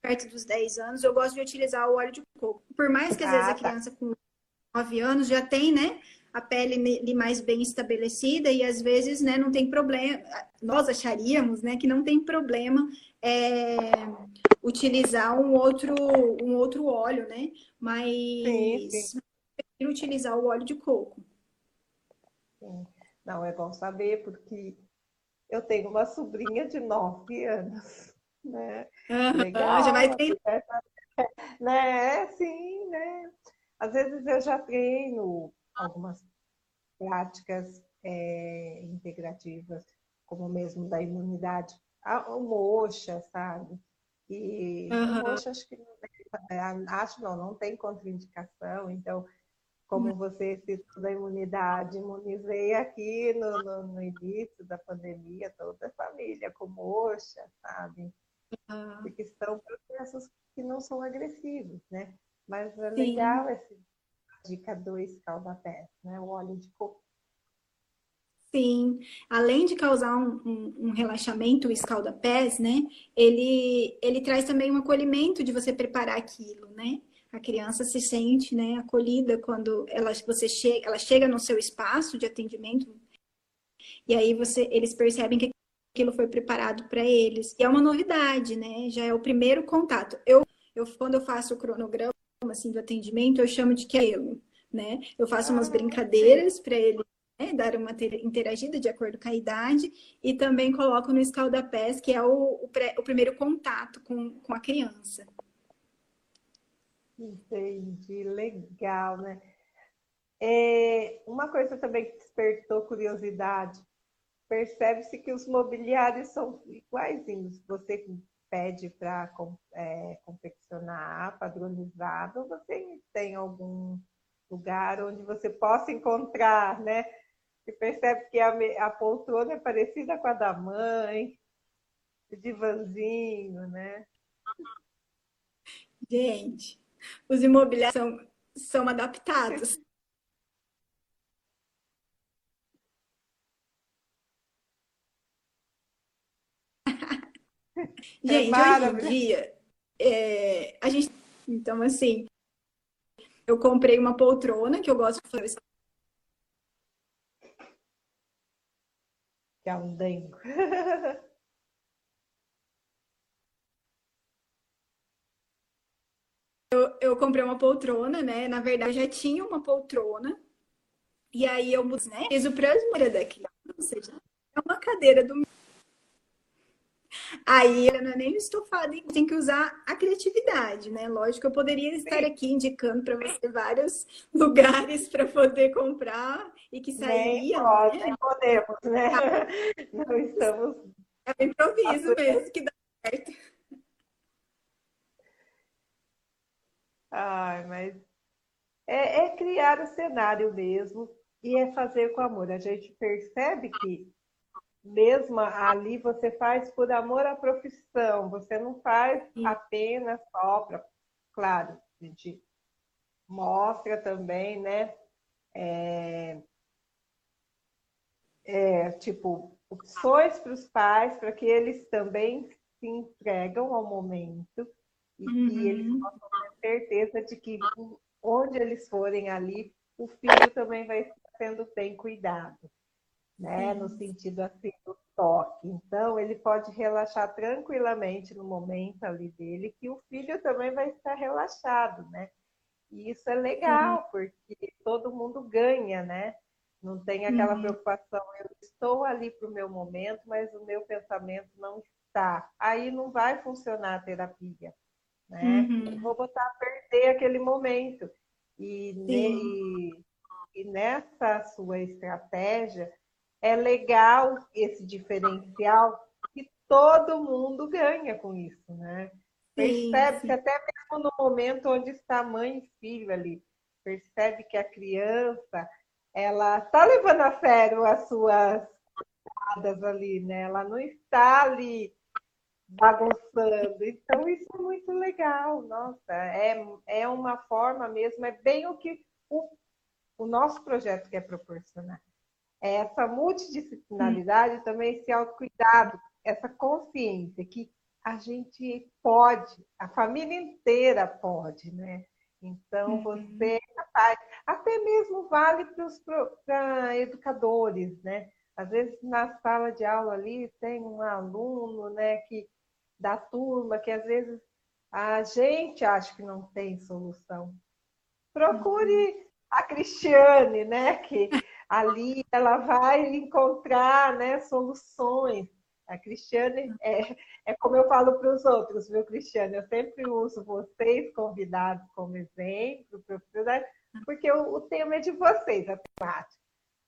perto dos 10 anos, eu gosto de utilizar o óleo de coco. Por mais que às ah, vezes a tá. criança com 9 anos já tem, né? A pele mais bem estabelecida e às vezes, né, não tem problema. Nós acharíamos, né, que não tem problema é, utilizar um outro, um outro óleo, né? Mas sim, sim utilizar o óleo de coco. Sim. Não, é bom saber, porque eu tenho uma sobrinha de 9 anos. Né? Uhum, Legal, já vai ter. Né? Sim, né? Às vezes eu já treino algumas práticas é, integrativas, como mesmo da imunidade, o moxa, sabe? E uhum. moxa acho que não tem, acho não, não tem contraindicação, então como hum. você citou da imunidade, imunizei aqui no, no, no, início da pandemia toda a família com moxa, sabe? Uhum. Porque são processos que não são agressivos, né? Mas é Sim. legal essa dica 2 calda-pés, né? O óleo de coco. Sim, além de causar um, um, um relaxamento, o escalda-pés, né? Ele, ele traz também um acolhimento de você preparar aquilo, né? A criança se sente né, acolhida quando ela, você chega, ela chega no seu espaço de atendimento e aí você, eles percebem que aquilo foi preparado para eles. E é uma novidade, né? Já é o primeiro contato. Eu, eu quando eu faço o cronograma assim do atendimento, eu chamo de quero, né? Eu faço umas ah, brincadeiras para ele né, dar uma interagida de acordo com a idade e também coloco no escaldapés, que é o, o, pré, o primeiro contato com, com a criança. Entendi, legal, né? É, uma coisa também que despertou curiosidade, percebe-se que os mobiliários são iguaizinhos. Você pede para é, confeccionar padronizado, você tem algum lugar onde você possa encontrar, né? Você percebe que a, a poltrona é parecida com a da mãe, o divanzinho, né? Gente, os imobiliários são, são adaptados. gente, é hoje em dia, é, a gente. Então, assim, eu comprei uma poltrona que eu gosto de fazer. Que é um dengo. Eu, eu comprei uma poltrona, né? Na verdade, eu já tinha uma poltrona. E aí eu né, fiz o prasmura da criança. ou seja, é uma cadeira do Aí ela não é nem estofada, tem que usar a criatividade, né? Lógico, eu poderia estar aqui indicando para você vários lugares para poder comprar e que sairiam. Pode, né? podemos, né? Não estamos. É um improviso mesmo que dá certo. Ai, mas é, é criar o cenário mesmo e é fazer com amor. A gente percebe que mesmo ali você faz por amor à profissão, você não faz apenas só para, claro, a gente mostra também, né? É, é, tipo, opções para os pais, para que eles também se entregam ao momento e uhum. que eles possam ter certeza de que onde eles forem ali, o filho também vai sendo bem cuidado né? No sentido assim do toque. Então, ele pode relaxar tranquilamente no momento ali dele, que o filho também vai estar relaxado, né? E isso é legal, uhum. porque todo mundo ganha, né? Não tem aquela uhum. preocupação, eu estou ali para o meu momento, mas o meu pensamento não está. Aí não vai funcionar a terapia, né? Uhum. Vou botar a perder aquele momento. E, ne... e nessa sua estratégia, é legal esse diferencial que todo mundo ganha com isso, né? Percebe que até mesmo no momento onde está mãe e filho ali, percebe que a criança ela está levando a sério as suas ali, né? Ela não está ali bagunçando. Então isso é muito legal, nossa, é, é uma forma mesmo, é bem o que o, o nosso projeto quer proporcionar. É essa multidisciplinaridade, também esse autocuidado, essa consciência que a gente pode, a família inteira pode, né? Então, uhum. você é capaz, até mesmo vale para os educadores, né? Às vezes, na sala de aula ali, tem um aluno, né, que, da turma, que às vezes a gente acha que não tem solução. Procure uhum. a Cristiane, né, que ali ela vai encontrar né, soluções. A Cristiane, é, é como eu falo para os outros, viu, Cristiane? Eu sempre uso vocês convidados como exemplo, porque o, o tema é de vocês, a temática.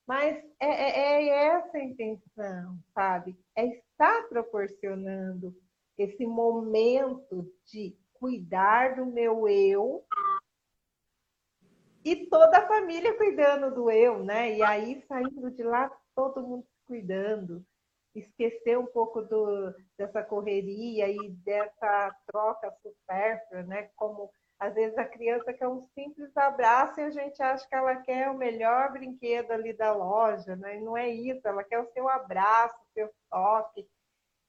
Mas é, é, é essa a intenção, sabe? É estar proporcionando esse momento de cuidar do meu eu e toda a família cuidando do eu, né? E aí saindo de lá todo mundo cuidando, esquecer um pouco do, dessa correria e dessa troca supérflua, né? Como às vezes a criança quer um simples abraço e a gente acha que ela quer o melhor brinquedo ali da loja, né? E não é isso, ela quer o seu abraço, o seu toque.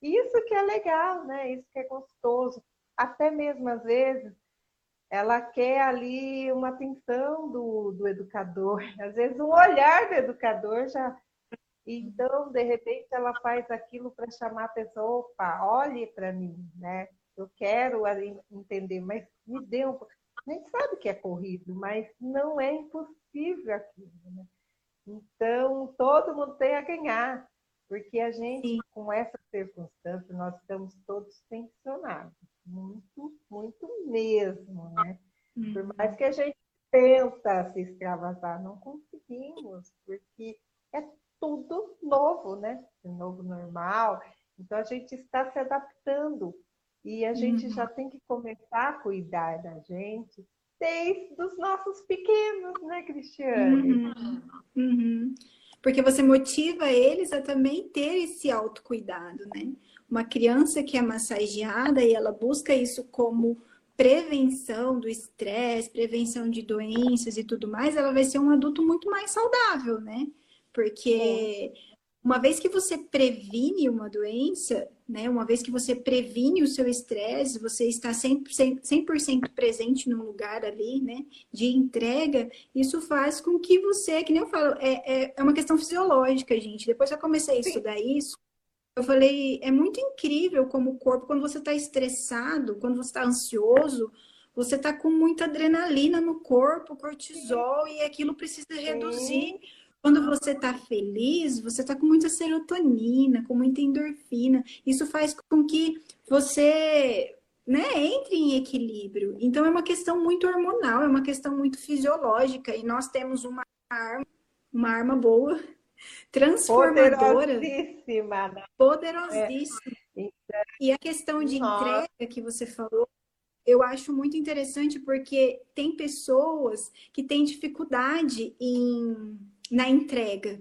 Isso que é legal, né? Isso que é gostoso. Até mesmo às vezes ela quer ali uma atenção do, do educador, às vezes um olhar do educador já. Então, de repente, ela faz aquilo para chamar a pessoa, opa, olhe para mim, né? Eu quero entender, mas me dê um A gente sabe que é corrido, mas não é impossível aquilo, né? Então, todo mundo tem a ganhar, porque a gente, Sim. com essa circunstância, nós estamos todos tensionados muito, muito mesmo, né? Uhum. Por mais que a gente tenta se extravasar, não conseguimos, porque é tudo novo, né? É novo normal. Então a gente está se adaptando e a gente uhum. já tem que começar a cuidar da gente desde os nossos pequenos, né, Cristiane? Uhum. Uhum. Porque você motiva eles a também ter esse autocuidado, né? uma criança que é massageada e ela busca isso como prevenção do estresse, prevenção de doenças e tudo mais, ela vai ser um adulto muito mais saudável, né? Porque uma vez que você previne uma doença, né? Uma vez que você previne o seu estresse, você está 100%, 100 presente num lugar ali, né? De entrega, isso faz com que você, que nem eu falo, é, é, é uma questão fisiológica, gente. Depois que eu comecei a estudar isso, eu falei, é muito incrível como o corpo, quando você está estressado, quando você está ansioso, você está com muita adrenalina no corpo, cortisol, e aquilo precisa reduzir. Quando você está feliz, você está com muita serotonina, com muita endorfina. Isso faz com que você né, entre em equilíbrio. Então é uma questão muito hormonal, é uma questão muito fisiológica. E nós temos uma arma, uma arma boa, transformadora. Poderosíssima. Né? Poderosíssima. É. E a questão de Nossa. entrega que você falou, eu acho muito interessante porque tem pessoas que têm dificuldade em na entrega,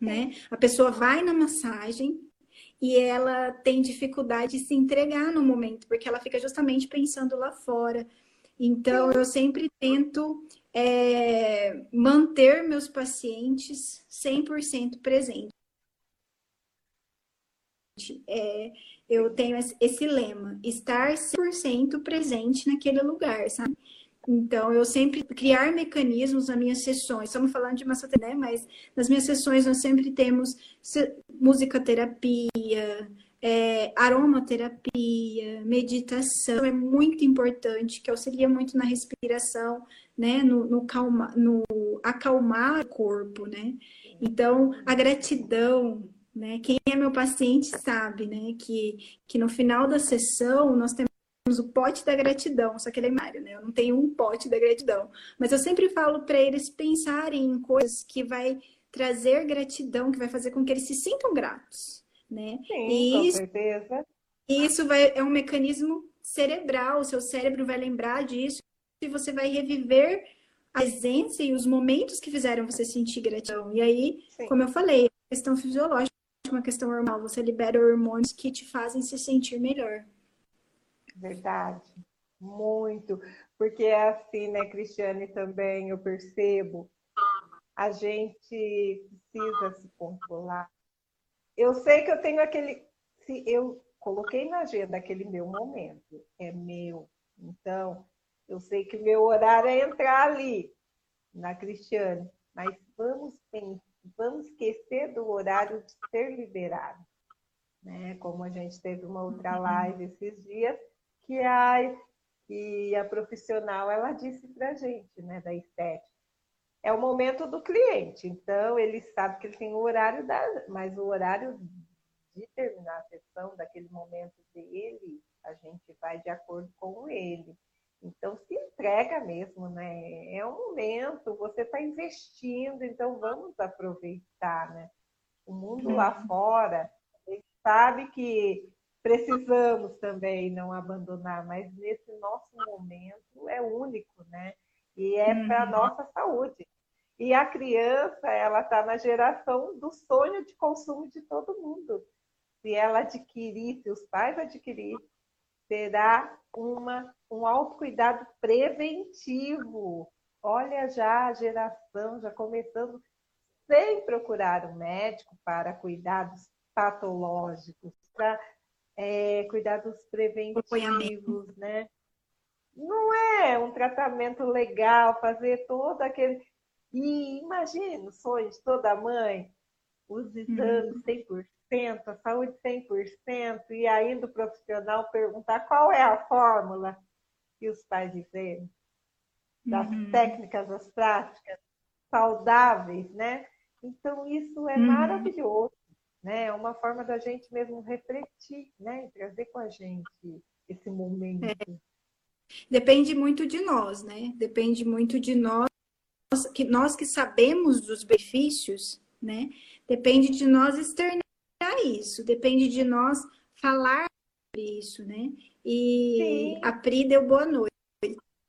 né? A pessoa vai na massagem e ela tem dificuldade de se entregar no momento, porque ela fica justamente pensando lá fora. Então, eu sempre tento é, manter meus pacientes 100% presentes. É, eu tenho esse lema, estar 100% presente naquele lugar, sabe? Então, eu sempre criar mecanismos nas minhas sessões. Estamos falando de massoterapia, né? Mas nas minhas sessões nós sempre temos musicoterapia, é, aromaterapia, meditação. É muito importante, que auxilia muito na respiração, né? No, no, calma, no acalmar o corpo, né? Então, a gratidão, né? Quem é meu paciente sabe, né? Que, que no final da sessão nós temos o pote da gratidão, só que ele é Mário, né? Eu não tenho um pote da gratidão. Mas eu sempre falo para eles pensarem em coisas que vai trazer gratidão, que vai fazer com que eles se sintam gratos, né? Sim, e com isso, certeza. E isso vai, é um mecanismo cerebral, o seu cérebro vai lembrar disso e você vai reviver a presença e os momentos que fizeram você sentir gratidão. E aí, Sim. como eu falei, questão fisiológica, uma questão hormonal, você libera hormônios que te fazem se sentir melhor. Verdade, muito. Porque é assim, né, Cristiane, também eu percebo, a gente precisa se controlar. Eu sei que eu tenho aquele. Se eu coloquei na agenda aquele meu momento, é meu. Então, eu sei que meu horário é entrar ali, na Cristiane, mas vamos, vamos esquecer do horário de ser liberado. Né? Como a gente teve uma outra uhum. live esses dias, que a, que a profissional ela disse para a gente, né, da estética. É o momento do cliente, então ele sabe que ele tem o horário, da, mas o horário de terminar a sessão, daquele momento dele, a gente vai de acordo com ele. Então, se entrega mesmo, né? É um momento, você está investindo, então vamos aproveitar, né? O mundo lá uhum. fora, ele sabe que precisamos também não abandonar, mas nesse nosso momento é único, né? E é uhum. para a nossa saúde. E a criança, ela está na geração do sonho de consumo de todo mundo. Se ela adquirir, se os pais adquirirem, terá uma, um autocuidado preventivo. Olha já a geração, já começando sem procurar um médico para cuidados patológicos, para é, cuidados preventivos, né? Não é um tratamento legal fazer todo aquele. E imagina o sonho de toda mãe, os exames uhum. 100%, a saúde 100%, e ainda o profissional perguntar qual é a fórmula que os pais dizem, das uhum. técnicas, das práticas saudáveis, né? Então, isso é uhum. maravilhoso né? É uma forma da gente mesmo refletir, né? E trazer com a gente esse momento. É. Depende muito de nós, né? Depende muito de nós, que nós que sabemos dos benefícios, né? Depende de nós externar isso, depende de nós falar sobre isso, né? E Sim. a Pri deu boa noite.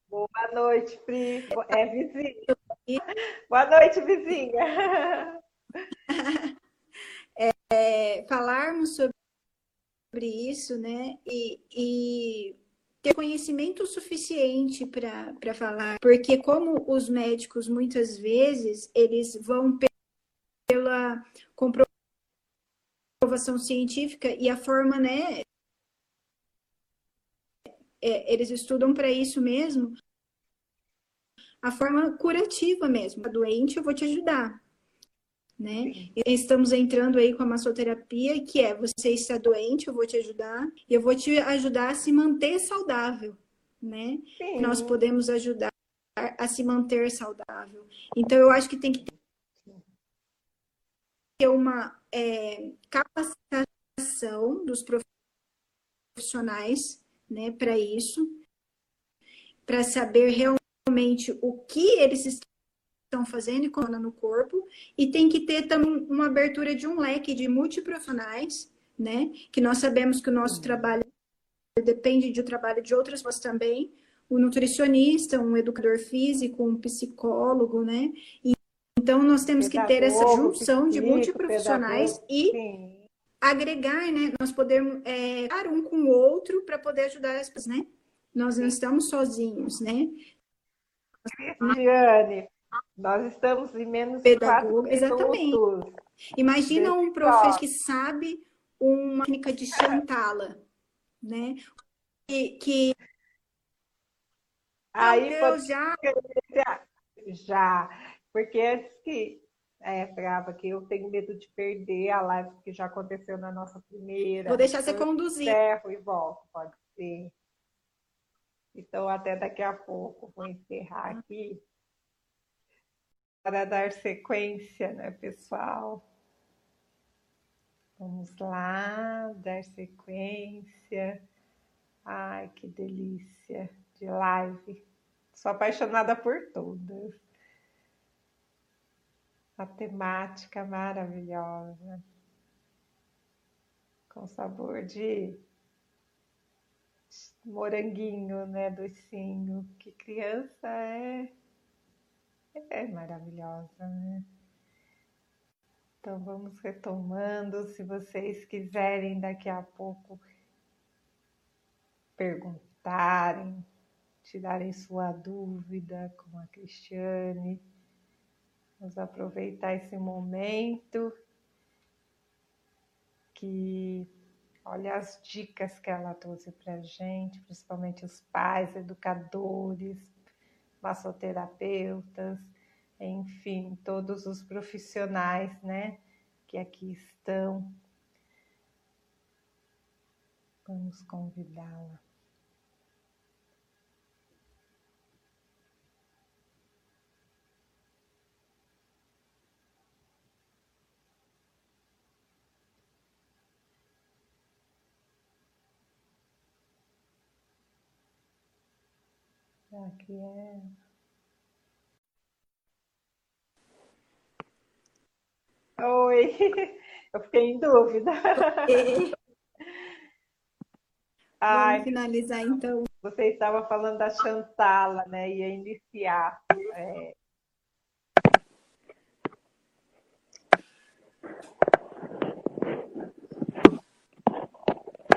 Boa noite, Pri. É vizinha. boa noite, vizinha. é, falarmos sobre isso, né? E, e ter conhecimento suficiente para falar, porque como os médicos muitas vezes eles vão pela comprovação científica e a forma, né? É, eles estudam para isso mesmo, a forma curativa mesmo. A doente, eu vou te ajudar né? Estamos entrando aí com a massoterapia, que é você está doente, eu vou te ajudar, e eu vou te ajudar a se manter saudável, né? Sim. Nós podemos ajudar a se manter saudável. Então eu acho que tem que ter uma é, capacitação dos profissionais né, para isso, para saber realmente o que eles estão fazendo e como no corpo, e tem que ter também uma abertura de um leque de multiprofissionais, né, que nós sabemos que o nosso trabalho depende do trabalho de outras pessoas também, um nutricionista, um educador físico, um psicólogo, né? E, então nós temos pedagogo, que ter essa junção de multiprofissionais pedagogo, e sim. agregar, né? Nós podemos é, um com o outro para poder ajudar as pessoas, né? Nós não estamos sozinhos, né? Cristiane, nós estamos em menos pedagogo, exatamente. Imagina um professor que sabe uma técnica de chantala, né? Que, que Aí Deus, já já, porque antes que é, brava que eu tenho medo de perder a live que já aconteceu na nossa primeira. Vou deixar você conduzir. Encerro e volto, pode ser. Então, até daqui a pouco, vou encerrar aqui para dar sequência, né, pessoal? Vamos lá, dar sequência. Ai, que delícia de live. Sou apaixonada por todas. A temática maravilhosa. Com sabor de moranguinho, né, docinho. Que criança é é maravilhosa, né? Então vamos retomando. Se vocês quiserem daqui a pouco perguntarem, tirarem sua dúvida com a Cristiane, vamos aproveitar esse momento que olha as dicas que ela trouxe para gente, principalmente os pais, educadores, massoterapeutas, enfim, todos os profissionais, né, que aqui estão. Vamos convidá-la. Aqui é. Oi, eu fiquei em dúvida. Ai, Vamos finalizar então. Você estava falando da Chantala, né? Ia iniciar. É...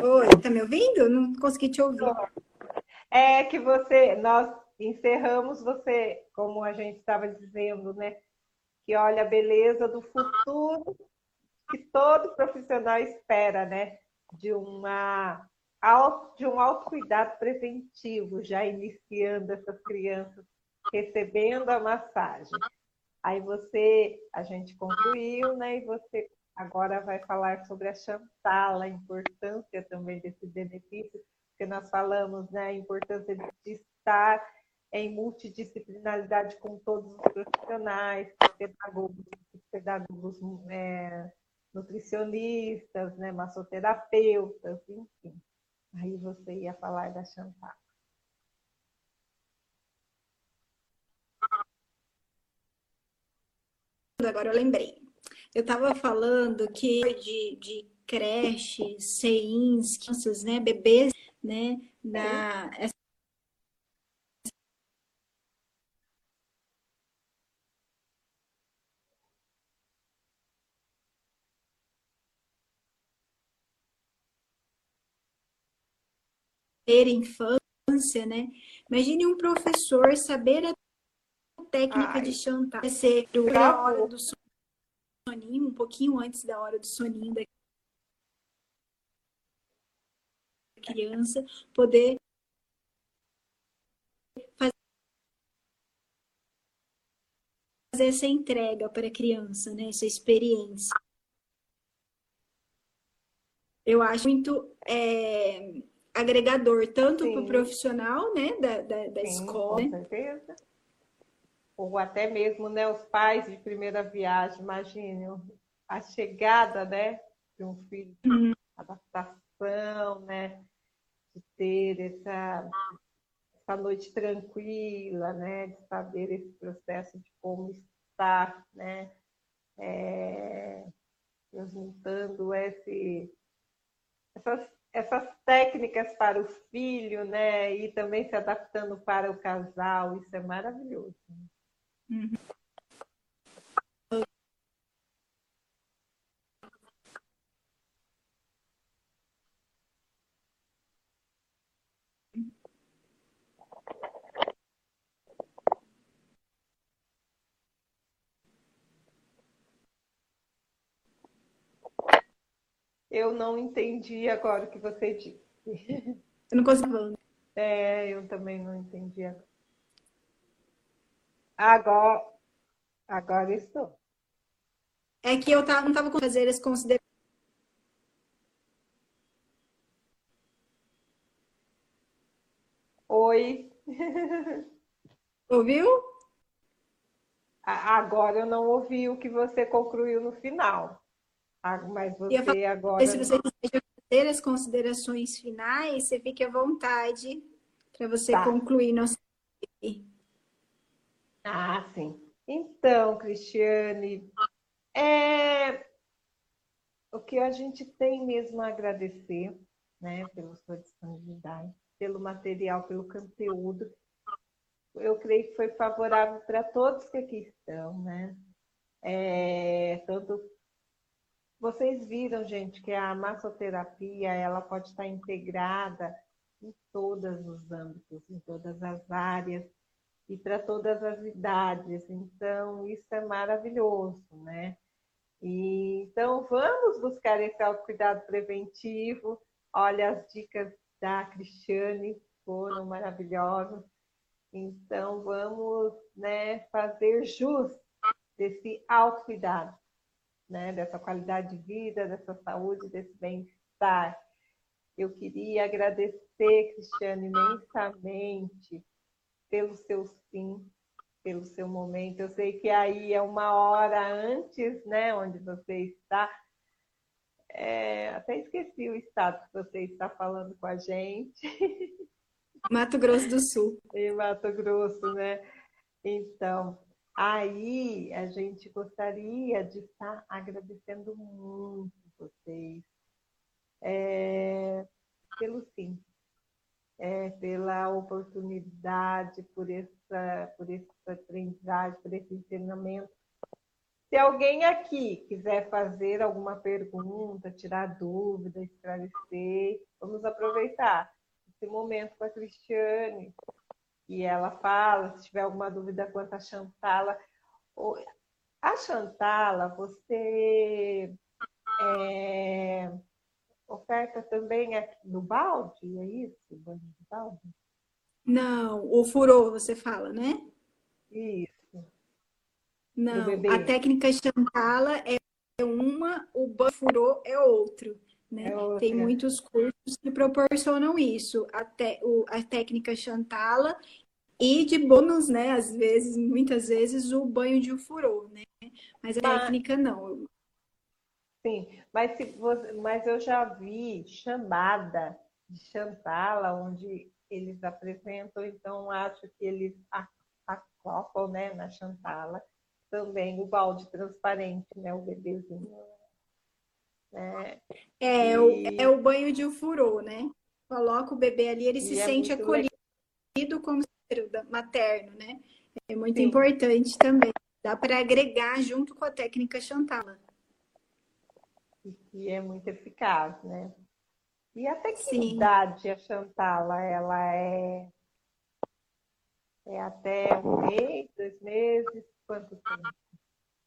Oi, tá me ouvindo? Não consegui te ouvir é que você, nós encerramos você, como a gente estava dizendo, né? Que olha a beleza do futuro que todo profissional espera, né? De uma de um autocuidado preventivo, já iniciando essas crianças recebendo a massagem. Aí você, a gente concluiu, né? E você agora vai falar sobre a Chantal, a importância também desse benefício que nós falamos, né, a importância de estar em multidisciplinaridade com todos os profissionais, pedagogos, pedagogos é, nutricionistas, né, massoterapeutas, enfim. Aí você ia falar da Chantal. Agora eu lembrei. Eu estava falando que de, de creches, CEINs, crianças, né, bebês né, na ter infância, né? Imagine um professor saber a técnica Ai. de chantar, ser a hora do soninho, um pouquinho antes da hora do soninho da criança poder fazer essa entrega para a criança, né? essa experiência. Eu acho muito é, agregador, tanto para o profissional né, da, da, da Sim, escola. Com certeza. Ou até mesmo né, os pais de primeira viagem, imagine a chegada, né, de um filho, uhum. adaptação, né, ter essa, essa noite tranquila, né, de saber esse processo de como estar, né, é, esse, essas, essas técnicas para o filho, né, e também se adaptando para o casal, isso é maravilhoso. Uhum. Eu não entendi agora o que você disse. Eu não consigo. É, eu também não entendi agora. Agora, estou. É que eu não estava com fazer esse consideração. Oi. Ouviu? Agora eu não ouvi o que você concluiu no final. Ah, mas você falar, agora. Se você quiser fazer as considerações finais, você fique à vontade para você tá. concluir nossa. Ah, sim. Então, Cristiane, é... o que a gente tem mesmo a agradecer, né, pela sua disponibilidade, pelo material, pelo conteúdo. Eu creio que foi favorável para todos que aqui estão, né? É, tanto vocês viram, gente, que a massoterapia ela pode estar integrada em todos os âmbitos, em todas as áreas e para todas as idades. Então, isso é maravilhoso, né? E, então, vamos buscar esse autocuidado preventivo. Olha, as dicas da Cristiane foram maravilhosas. Então, vamos né, fazer jus desse autocuidado né, dessa qualidade de vida, dessa saúde, desse bem-estar. Eu queria agradecer, Cristiane, imensamente pelo seu sim, pelo seu momento. Eu sei que aí é uma hora antes, né, onde você está. É, até esqueci o estado que você está falando com a gente. Mato Grosso do Sul. Em Mato Grosso, né? Então, Aí a gente gostaria de estar agradecendo muito vocês é, pelo sim, é, pela oportunidade, por essa, por esse aprendizagem, por esse ensinamento. Se alguém aqui quiser fazer alguma pergunta, tirar dúvida, esclarecer, vamos aproveitar esse momento com a Cristiane, e ela fala, se tiver alguma dúvida quanto a Chantala. A Chantala, você é, oferta também aqui no balde, é isso? Banho de balde? Não, o furô você fala, né? Isso. Não, a técnica Chantala é uma, o banho furô é outro. Né? É Tem muitos cursos que proporcionam isso. A, te, o, a técnica Chantala e de bônus, né? Às vezes, muitas vezes, o banho de furô, né? Mas a mas... técnica não. Sim, mas, se você, mas eu já vi chamada de Chantala, onde eles apresentam, então acho que eles acoplam né, na Chantala também o balde transparente, né? O bebezinho. Né? É, e... o, é o banho de furô, né? Coloca o bebê ali, ele e se é sente acolhido legal. como materno, né? É muito Sim. importante também. Dá para agregar junto com a técnica Chantala. E é muito eficaz, né? E até que Sim. idade a Chantala, ela é... É até um mês, dois meses? Quanto tempo?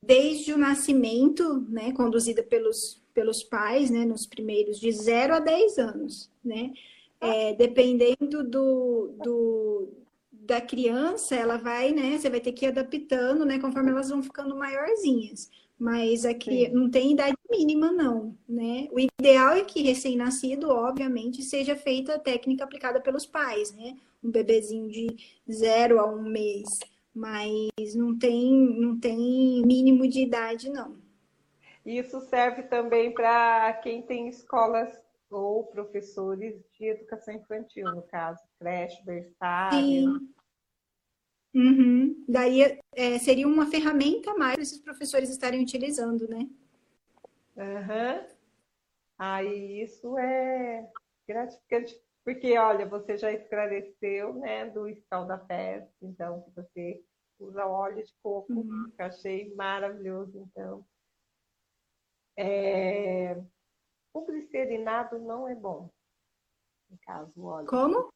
Desde o nascimento, né, conduzida pelos, pelos pais, né, nos primeiros de 0 a 10 anos, né? É, dependendo do, do, da criança, ela vai, né? Você vai ter que ir adaptando, né? Conforme elas vão ficando maiorzinhas. Mas aqui Sim. não tem idade mínima, não, né? O ideal é que recém-nascido, obviamente, seja feita a técnica aplicada pelos pais, né? Um bebezinho de zero a um mês. Mas não tem, não tem mínimo de idade, não. Isso serve também para quem tem escolas ou professores de educação infantil, no caso, creche, berçário. Sim. Uhum. Daí é, seria uma ferramenta a mais para esses professores estarem utilizando, né? Uhum. Aí isso é gratificante, porque olha, você já esclareceu, né, do escaldapés, então que você usa óleo de coco, uhum. que eu achei maravilhoso, então. É... O glicerinado não é bom, no caso, o óleo. Como?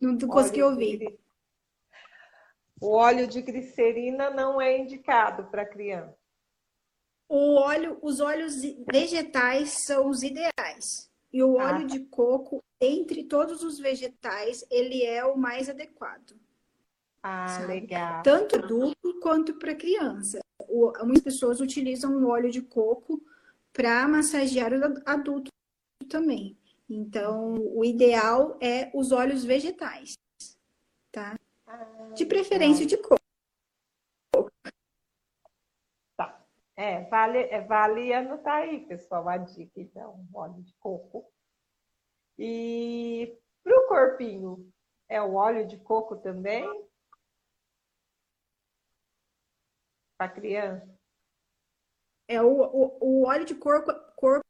Não consegui ouvir. O óleo de glicerina não é indicado para criança. O óleo, os óleos vegetais são os ideais. E o óleo ah. de coco, entre todos os vegetais, ele é o mais adequado. Ah, sabe? legal. Tanto adulto quanto para criança. O, muitas pessoas utilizam o óleo de coco para massagear o adulto também. Então, o ideal é os óleos vegetais, tá? Ah, de preferência de coco. Tá. É, vale, é, vale anotar aí, pessoal, a dica, então, óleo de coco. E para o corpinho, é o óleo de coco também? Para criança? É o, o, o óleo de corpo, corpo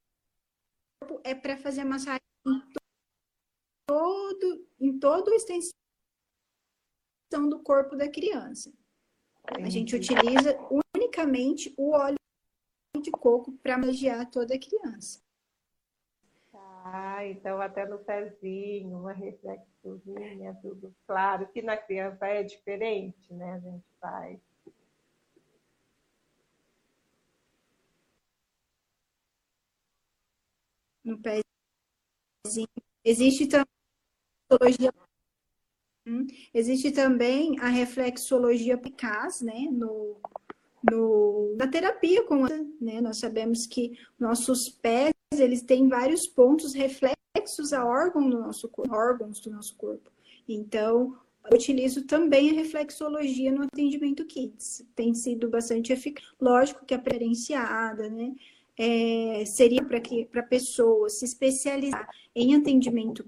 é para fazer massagem em todo, em todo a extensão do corpo da criança. A gente utiliza unicamente o óleo de coco para massagear toda a criança. Ah, então até no pezinho, uma reflexozinha, tudo claro, que na criança é diferente, né? A gente faz. No pezinho. Existe também reflexologia, hum, existe também a reflexologia eficaz, né, no, no, na terapia com né, nós sabemos que nossos pés, eles têm vários pontos reflexos a órgão do nosso corpo, órgãos do nosso corpo. Então, eu utilizo também a reflexologia no atendimento kids. Tem sido bastante eficaz. Lógico que é preferenciada, né? É, seria para que para a pessoa se especializar em atendimento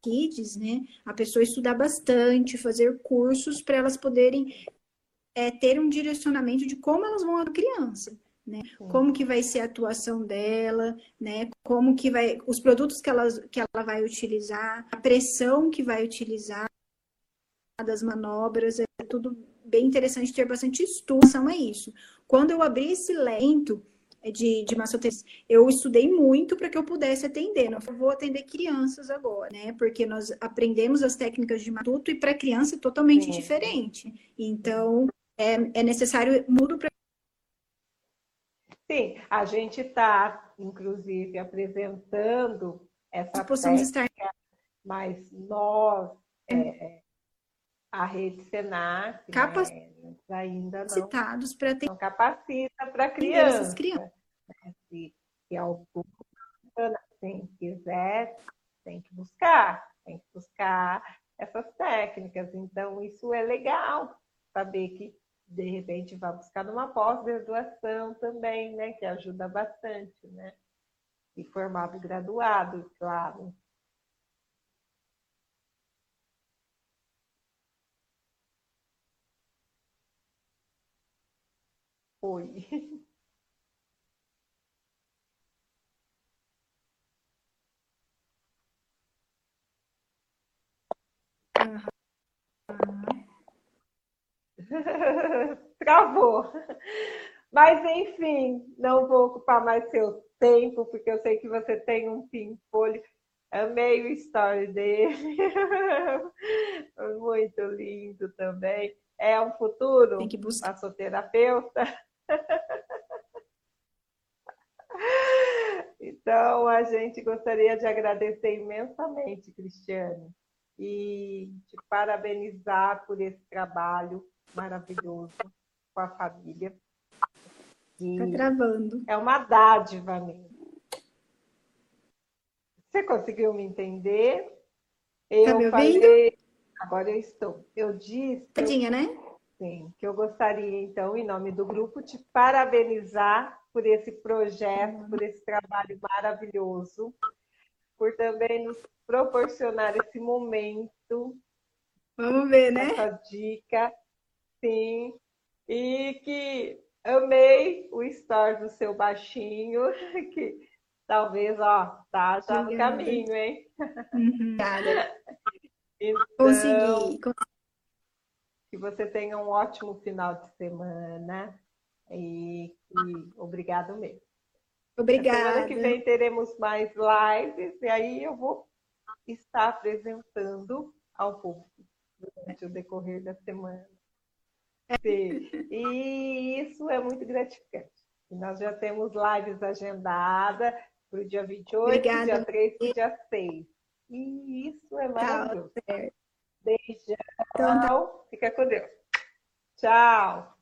kids, né? A pessoa estudar bastante, fazer cursos para elas poderem é, ter um direcionamento de como elas vão a criança. Né? Como que vai ser a atuação dela, né? Como que vai os produtos que ela, que ela vai utilizar, a pressão que vai utilizar das manobras, é tudo bem interessante ter bastante estudo a isso. Quando eu abri esse lento de, de massoterapia. Eu estudei muito para que eu pudesse atender. Não vou atender crianças agora, né? Porque nós aprendemos as técnicas de matuto e para criança é totalmente Sim. diferente. Então, é, é necessário mudo para. Sim, a gente está, inclusive, apresentando essa Possamos técnica, estar... mas nós, é, é a rede Senac, né, Capacitados né, ainda não, capacitados para ter não capacita para crianças. crianças. Né? Se, se algum quem quiser, tem que buscar, tem que buscar essas técnicas. Então, isso é legal, saber que de repente vai buscar numa pós-graduação também, né? Que ajuda bastante, né? E formado graduado, claro. Oi. Travou. Mas, enfim, não vou ocupar mais seu tempo, porque eu sei que você tem um pimpolho. Amei o story dele. Muito lindo também. É um futuro tem que buscar. massoterapeuta. Então, a gente gostaria de agradecer imensamente, Cristiane, e te parabenizar por esse trabalho maravilhoso com a família. Está travando. É uma dádiva mesmo. Você conseguiu me entender? Eu tá me falei. Agora eu estou. Eu disse. Tadinha, né? Sim, que eu gostaria, então, em nome do grupo, te parabenizar por esse projeto, por esse trabalho maravilhoso, por também nos proporcionar esse momento. Vamos ver, né? Essa dica, sim. E que amei o story do seu baixinho, que talvez, ó, tá já no caminho, hein? Uhum. Então, Consegui. Que você tenha um ótimo final de semana e, e obrigado mesmo. Obrigada. semana que vem teremos mais lives e aí eu vou estar apresentando ao público durante o decorrer da semana. Sim. E isso é muito gratificante. nós já temos lives agendadas para o dia 28, Obrigada. dia 3 e dia 6. E isso é maravilhoso. Beijão. Então, tá. Fica com Deus. Tchau.